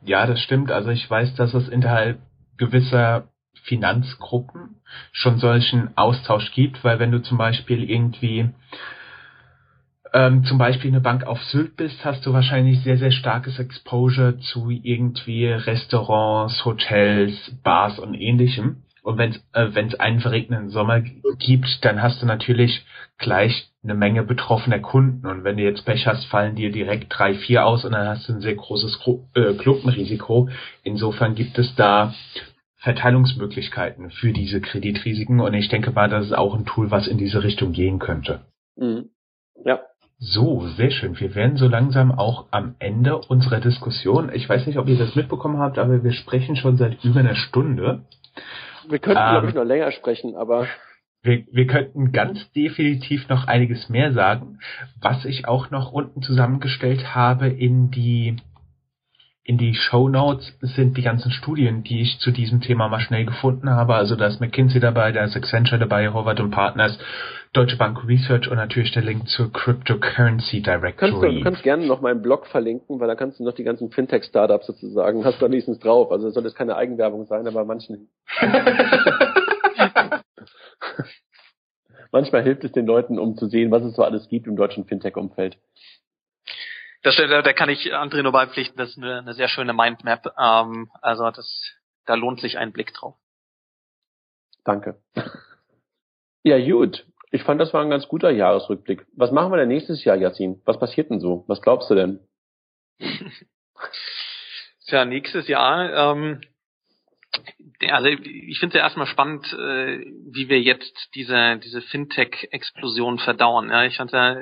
Ja, das stimmt. Also ich weiß, dass es innerhalb gewisser Finanzgruppen schon solchen Austausch gibt, weil wenn du zum Beispiel irgendwie ähm, zum Beispiel eine Bank auf Sylt bist, hast du wahrscheinlich sehr, sehr starkes Exposure zu irgendwie Restaurants, Hotels, Bars und ähnlichem. Und wenn es äh, wenn's einen verregneten Sommer gibt, dann hast du natürlich gleich eine Menge betroffener Kunden. Und wenn du jetzt Pech hast, fallen dir direkt drei, vier aus und dann hast du ein sehr großes äh, Klumpenrisiko. Insofern gibt es da Verteilungsmöglichkeiten für diese Kreditrisiken und ich denke mal, das ist auch ein Tool, was in diese Richtung gehen könnte. Mhm. Ja. So, sehr schön. Wir werden so langsam auch am Ende unserer Diskussion. Ich weiß nicht, ob ihr das mitbekommen habt, aber wir sprechen schon seit über einer Stunde. Wir könnten, ähm, glaube ich, noch länger sprechen, aber. Wir, wir könnten ganz definitiv noch einiges mehr sagen, was ich auch noch unten zusammengestellt habe in die in die Show Notes sind die ganzen Studien, die ich zu diesem Thema mal schnell gefunden habe. Also da ist McKinsey dabei, da ist Accenture dabei, Howard und Partners, Deutsche Bank Research und natürlich der Link zur Cryptocurrency Directory. Kannst du, du kannst gerne noch meinen Blog verlinken, weil da kannst du noch die ganzen Fintech-Startups sozusagen, hast du wenigstens drauf. Also soll das keine Eigenwerbung sein, aber manchen. Manchmal hilft es den Leuten, um zu sehen, was es so alles gibt im deutschen Fintech-Umfeld. Das, da, da kann ich André nur beipflichten, das ist eine, eine sehr schöne Mindmap. Ähm, also das, da lohnt sich ein Blick drauf. Danke. Ja, gut. Ich fand, das war ein ganz guter Jahresrückblick. Was machen wir denn nächstes Jahr, Yassin? Was passiert denn so? Was glaubst du denn? Tja, nächstes Jahr, ähm, also ich finde es ja erstmal spannend, äh, wie wir jetzt diese, diese Fintech-Explosion verdauern. Ja, ich fand ja,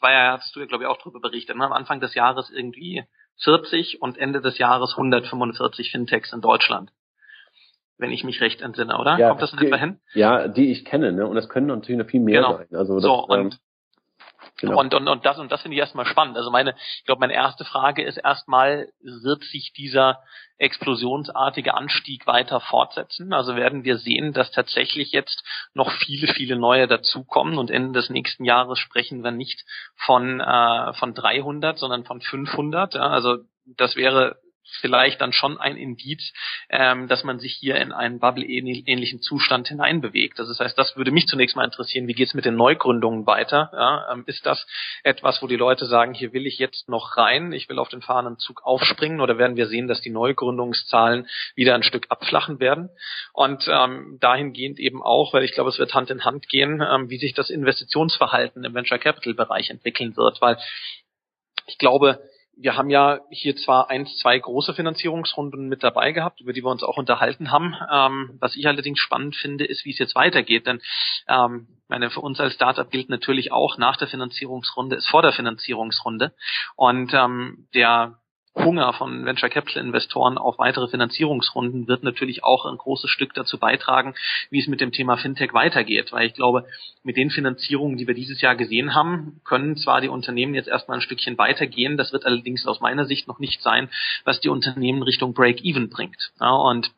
war ja, hattest du ja glaube ich auch drüber berichtet, ne? am Anfang des Jahres irgendwie 40 und Ende des Jahres 145 Fintechs in Deutschland. Wenn ich mich recht entsinne, oder? Ja, Kommt das in etwa hin? Ja, die ich kenne, ne? Und es können natürlich noch viel mehr genau. sein. Also das, so, und ähm, Genau. Und, und, und das und das finde ich erstmal spannend. Also meine, ich glaube, meine erste Frage ist erstmal, wird sich dieser explosionsartige Anstieg weiter fortsetzen? Also werden wir sehen, dass tatsächlich jetzt noch viele, viele neue dazukommen und Ende des nächsten Jahres sprechen wir nicht von, äh, von 300, sondern von 500. Ja? Also das wäre vielleicht dann schon ein Indiz, ähm, dass man sich hier in einen Bubble-ähnlichen Zustand hineinbewegt. Das heißt, das würde mich zunächst mal interessieren, wie geht es mit den Neugründungen weiter? Ja, ähm, ist das etwas, wo die Leute sagen, hier will ich jetzt noch rein, ich will auf den fahrenden Zug aufspringen oder werden wir sehen, dass die Neugründungszahlen wieder ein Stück abflachen werden? Und ähm, dahingehend eben auch, weil ich glaube, es wird Hand in Hand gehen, ähm, wie sich das Investitionsverhalten im Venture Capital Bereich entwickeln wird, weil ich glaube, wir haben ja hier zwar eins, zwei große Finanzierungsrunden mit dabei gehabt, über die wir uns auch unterhalten haben. Ähm, was ich allerdings spannend finde, ist, wie es jetzt weitergeht. Denn ähm, meine, für uns als Startup gilt natürlich auch, nach der Finanzierungsrunde ist vor der Finanzierungsrunde. Und ähm, der Hunger von Venture Capital Investoren auf weitere Finanzierungsrunden wird natürlich auch ein großes Stück dazu beitragen, wie es mit dem Thema Fintech weitergeht. Weil ich glaube, mit den Finanzierungen, die wir dieses Jahr gesehen haben, können zwar die Unternehmen jetzt erstmal ein Stückchen weitergehen. Das wird allerdings aus meiner Sicht noch nicht sein, was die Unternehmen Richtung Break-Even bringt. Ja, und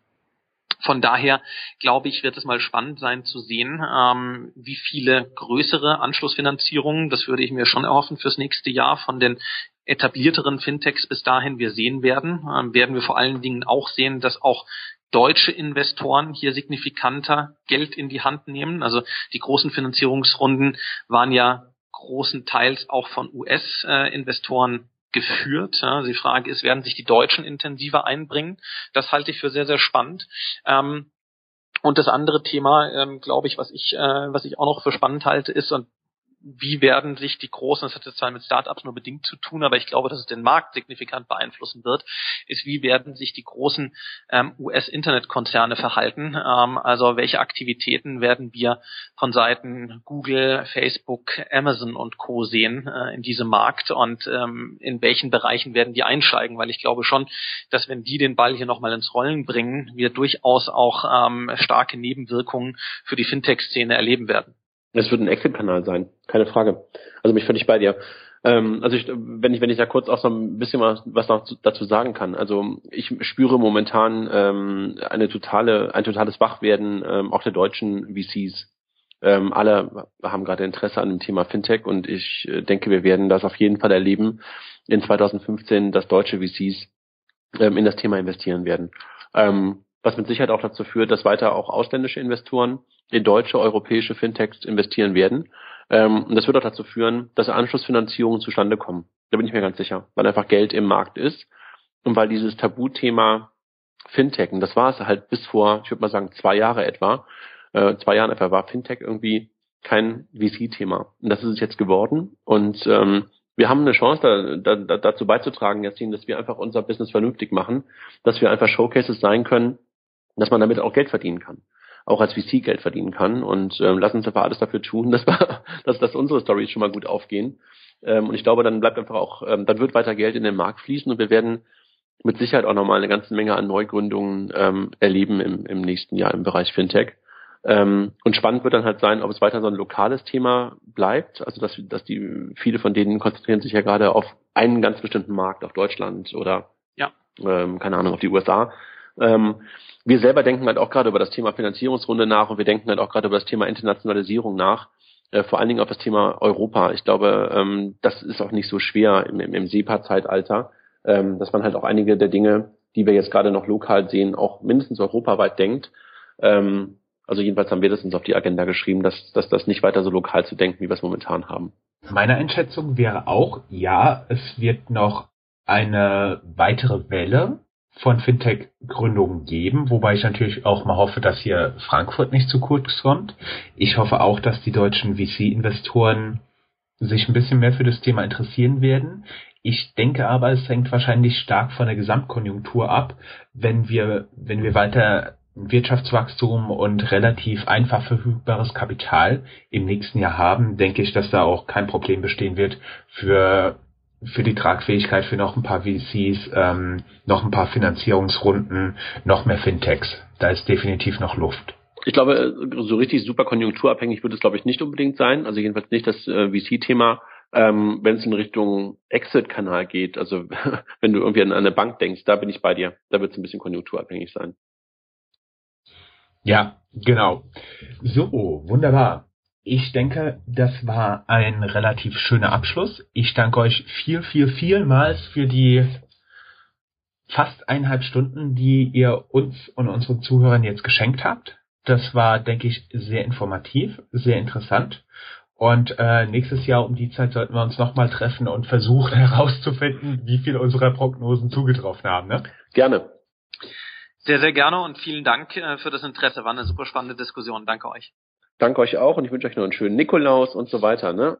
von daher glaube ich, wird es mal spannend sein zu sehen, ähm, wie viele größere Anschlussfinanzierungen, das würde ich mir schon erhoffen fürs nächste Jahr von den etablierteren Fintechs bis dahin wir sehen werden, ähm, werden wir vor allen Dingen auch sehen, dass auch deutsche Investoren hier signifikanter Geld in die Hand nehmen. Also die großen Finanzierungsrunden waren ja großen Teils auch von US-Investoren geführt. Ja, die Frage ist, werden sich die Deutschen intensiver einbringen? Das halte ich für sehr, sehr spannend. Ähm, und das andere Thema, ähm, glaube ich, was ich, äh, was ich auch noch für spannend halte, ist, und wie werden sich die großen, das hat jetzt zwar mit Startups nur bedingt zu tun, aber ich glaube, dass es den Markt signifikant beeinflussen wird, ist, wie werden sich die großen ähm, US-Internetkonzerne verhalten? Ähm, also welche Aktivitäten werden wir von Seiten Google, Facebook, Amazon und Co. sehen äh, in diesem Markt und ähm, in welchen Bereichen werden die einsteigen? Weil ich glaube schon, dass wenn die den Ball hier nochmal ins Rollen bringen, wir durchaus auch ähm, starke Nebenwirkungen für die Fintech-Szene erleben werden. Es wird ein Exit-Kanal sein, keine Frage. Also mich völlig bei dir. Ähm, also ich, wenn ich wenn ich da kurz auch so ein bisschen was, was dazu sagen kann. Also ich spüre momentan ähm, eine totale ein totales Wachwerden ähm, auch der deutschen VCs. Ähm, alle haben gerade Interesse an dem Thema Fintech und ich äh, denke, wir werden das auf jeden Fall erleben in 2015, dass deutsche VCs ähm, in das Thema investieren werden. Ähm, was mit Sicherheit auch dazu führt, dass weiter auch ausländische Investoren in deutsche, europäische Fintechs investieren werden. Ähm, und das wird auch dazu führen, dass Anschlussfinanzierungen zustande kommen. Da bin ich mir ganz sicher, weil einfach Geld im Markt ist und weil dieses Tabuthema Fintech, und das war es halt bis vor, ich würde mal sagen, zwei Jahre etwa, äh, zwei Jahren etwa war Fintech irgendwie kein VC-Thema. Und das ist es jetzt geworden. Und ähm, wir haben eine Chance, da, da, dazu beizutragen, Jasmin, dass wir einfach unser Business vernünftig machen, dass wir einfach Showcases sein können, dass man damit auch Geld verdienen kann auch als VC Geld verdienen kann. Und ähm, lass uns einfach alles dafür tun, dass, wir, dass, dass unsere Stories schon mal gut aufgehen. Ähm, und ich glaube, dann bleibt einfach auch, ähm, dann wird weiter Geld in den Markt fließen und wir werden mit Sicherheit auch nochmal eine ganze Menge an Neugründungen ähm, erleben im, im nächsten Jahr im Bereich Fintech. Ähm, und spannend wird dann halt sein, ob es weiter so ein lokales Thema bleibt, also dass, dass die viele von denen konzentrieren sich ja gerade auf einen ganz bestimmten Markt, auf Deutschland oder ja. ähm, keine Ahnung, auf die USA. Ähm, wir selber denken halt auch gerade über das Thema Finanzierungsrunde nach und wir denken halt auch gerade über das Thema Internationalisierung nach, äh, vor allen Dingen auf das Thema Europa. Ich glaube, ähm, das ist auch nicht so schwer im, im, im SEPA-Zeitalter, ähm, dass man halt auch einige der Dinge, die wir jetzt gerade noch lokal sehen, auch mindestens europaweit denkt. Ähm, also jedenfalls haben wir das uns auf die Agenda geschrieben, dass, dass das nicht weiter so lokal zu denken, wie wir es momentan haben. Meine Einschätzung wäre auch, ja, es wird noch eine weitere Welle von Fintech-Gründungen geben, wobei ich natürlich auch mal hoffe, dass hier Frankfurt nicht zu kurz kommt. Ich hoffe auch, dass die deutschen VC-Investoren sich ein bisschen mehr für das Thema interessieren werden. Ich denke aber, es hängt wahrscheinlich stark von der Gesamtkonjunktur ab, wenn wir, wenn wir weiter Wirtschaftswachstum und relativ einfach verfügbares Kapital im nächsten Jahr haben, denke ich, dass da auch kein Problem bestehen wird für für die Tragfähigkeit für noch ein paar VCs, ähm, noch ein paar Finanzierungsrunden, noch mehr Fintechs. Da ist definitiv noch Luft. Ich glaube, so richtig super konjunkturabhängig wird es, glaube ich, nicht unbedingt sein. Also jedenfalls nicht das äh, VC-Thema. Ähm, wenn es in Richtung Exit-Kanal geht, also wenn du irgendwie an eine Bank denkst, da bin ich bei dir. Da wird es ein bisschen konjunkturabhängig sein. Ja, genau. So, wunderbar. Ich denke, das war ein relativ schöner Abschluss. Ich danke euch viel, viel, vielmals für die fast eineinhalb Stunden, die ihr uns und unseren Zuhörern jetzt geschenkt habt. Das war, denke ich, sehr informativ, sehr interessant. Und äh, nächstes Jahr um die Zeit sollten wir uns nochmal treffen und versuchen herauszufinden, wie viel unserer Prognosen zugetroffen haben. Ne? Gerne. Sehr, sehr gerne und vielen Dank äh, für das Interesse. War eine super spannende Diskussion. Danke euch. Danke euch auch und ich wünsche euch noch einen schönen Nikolaus und so weiter. Ne?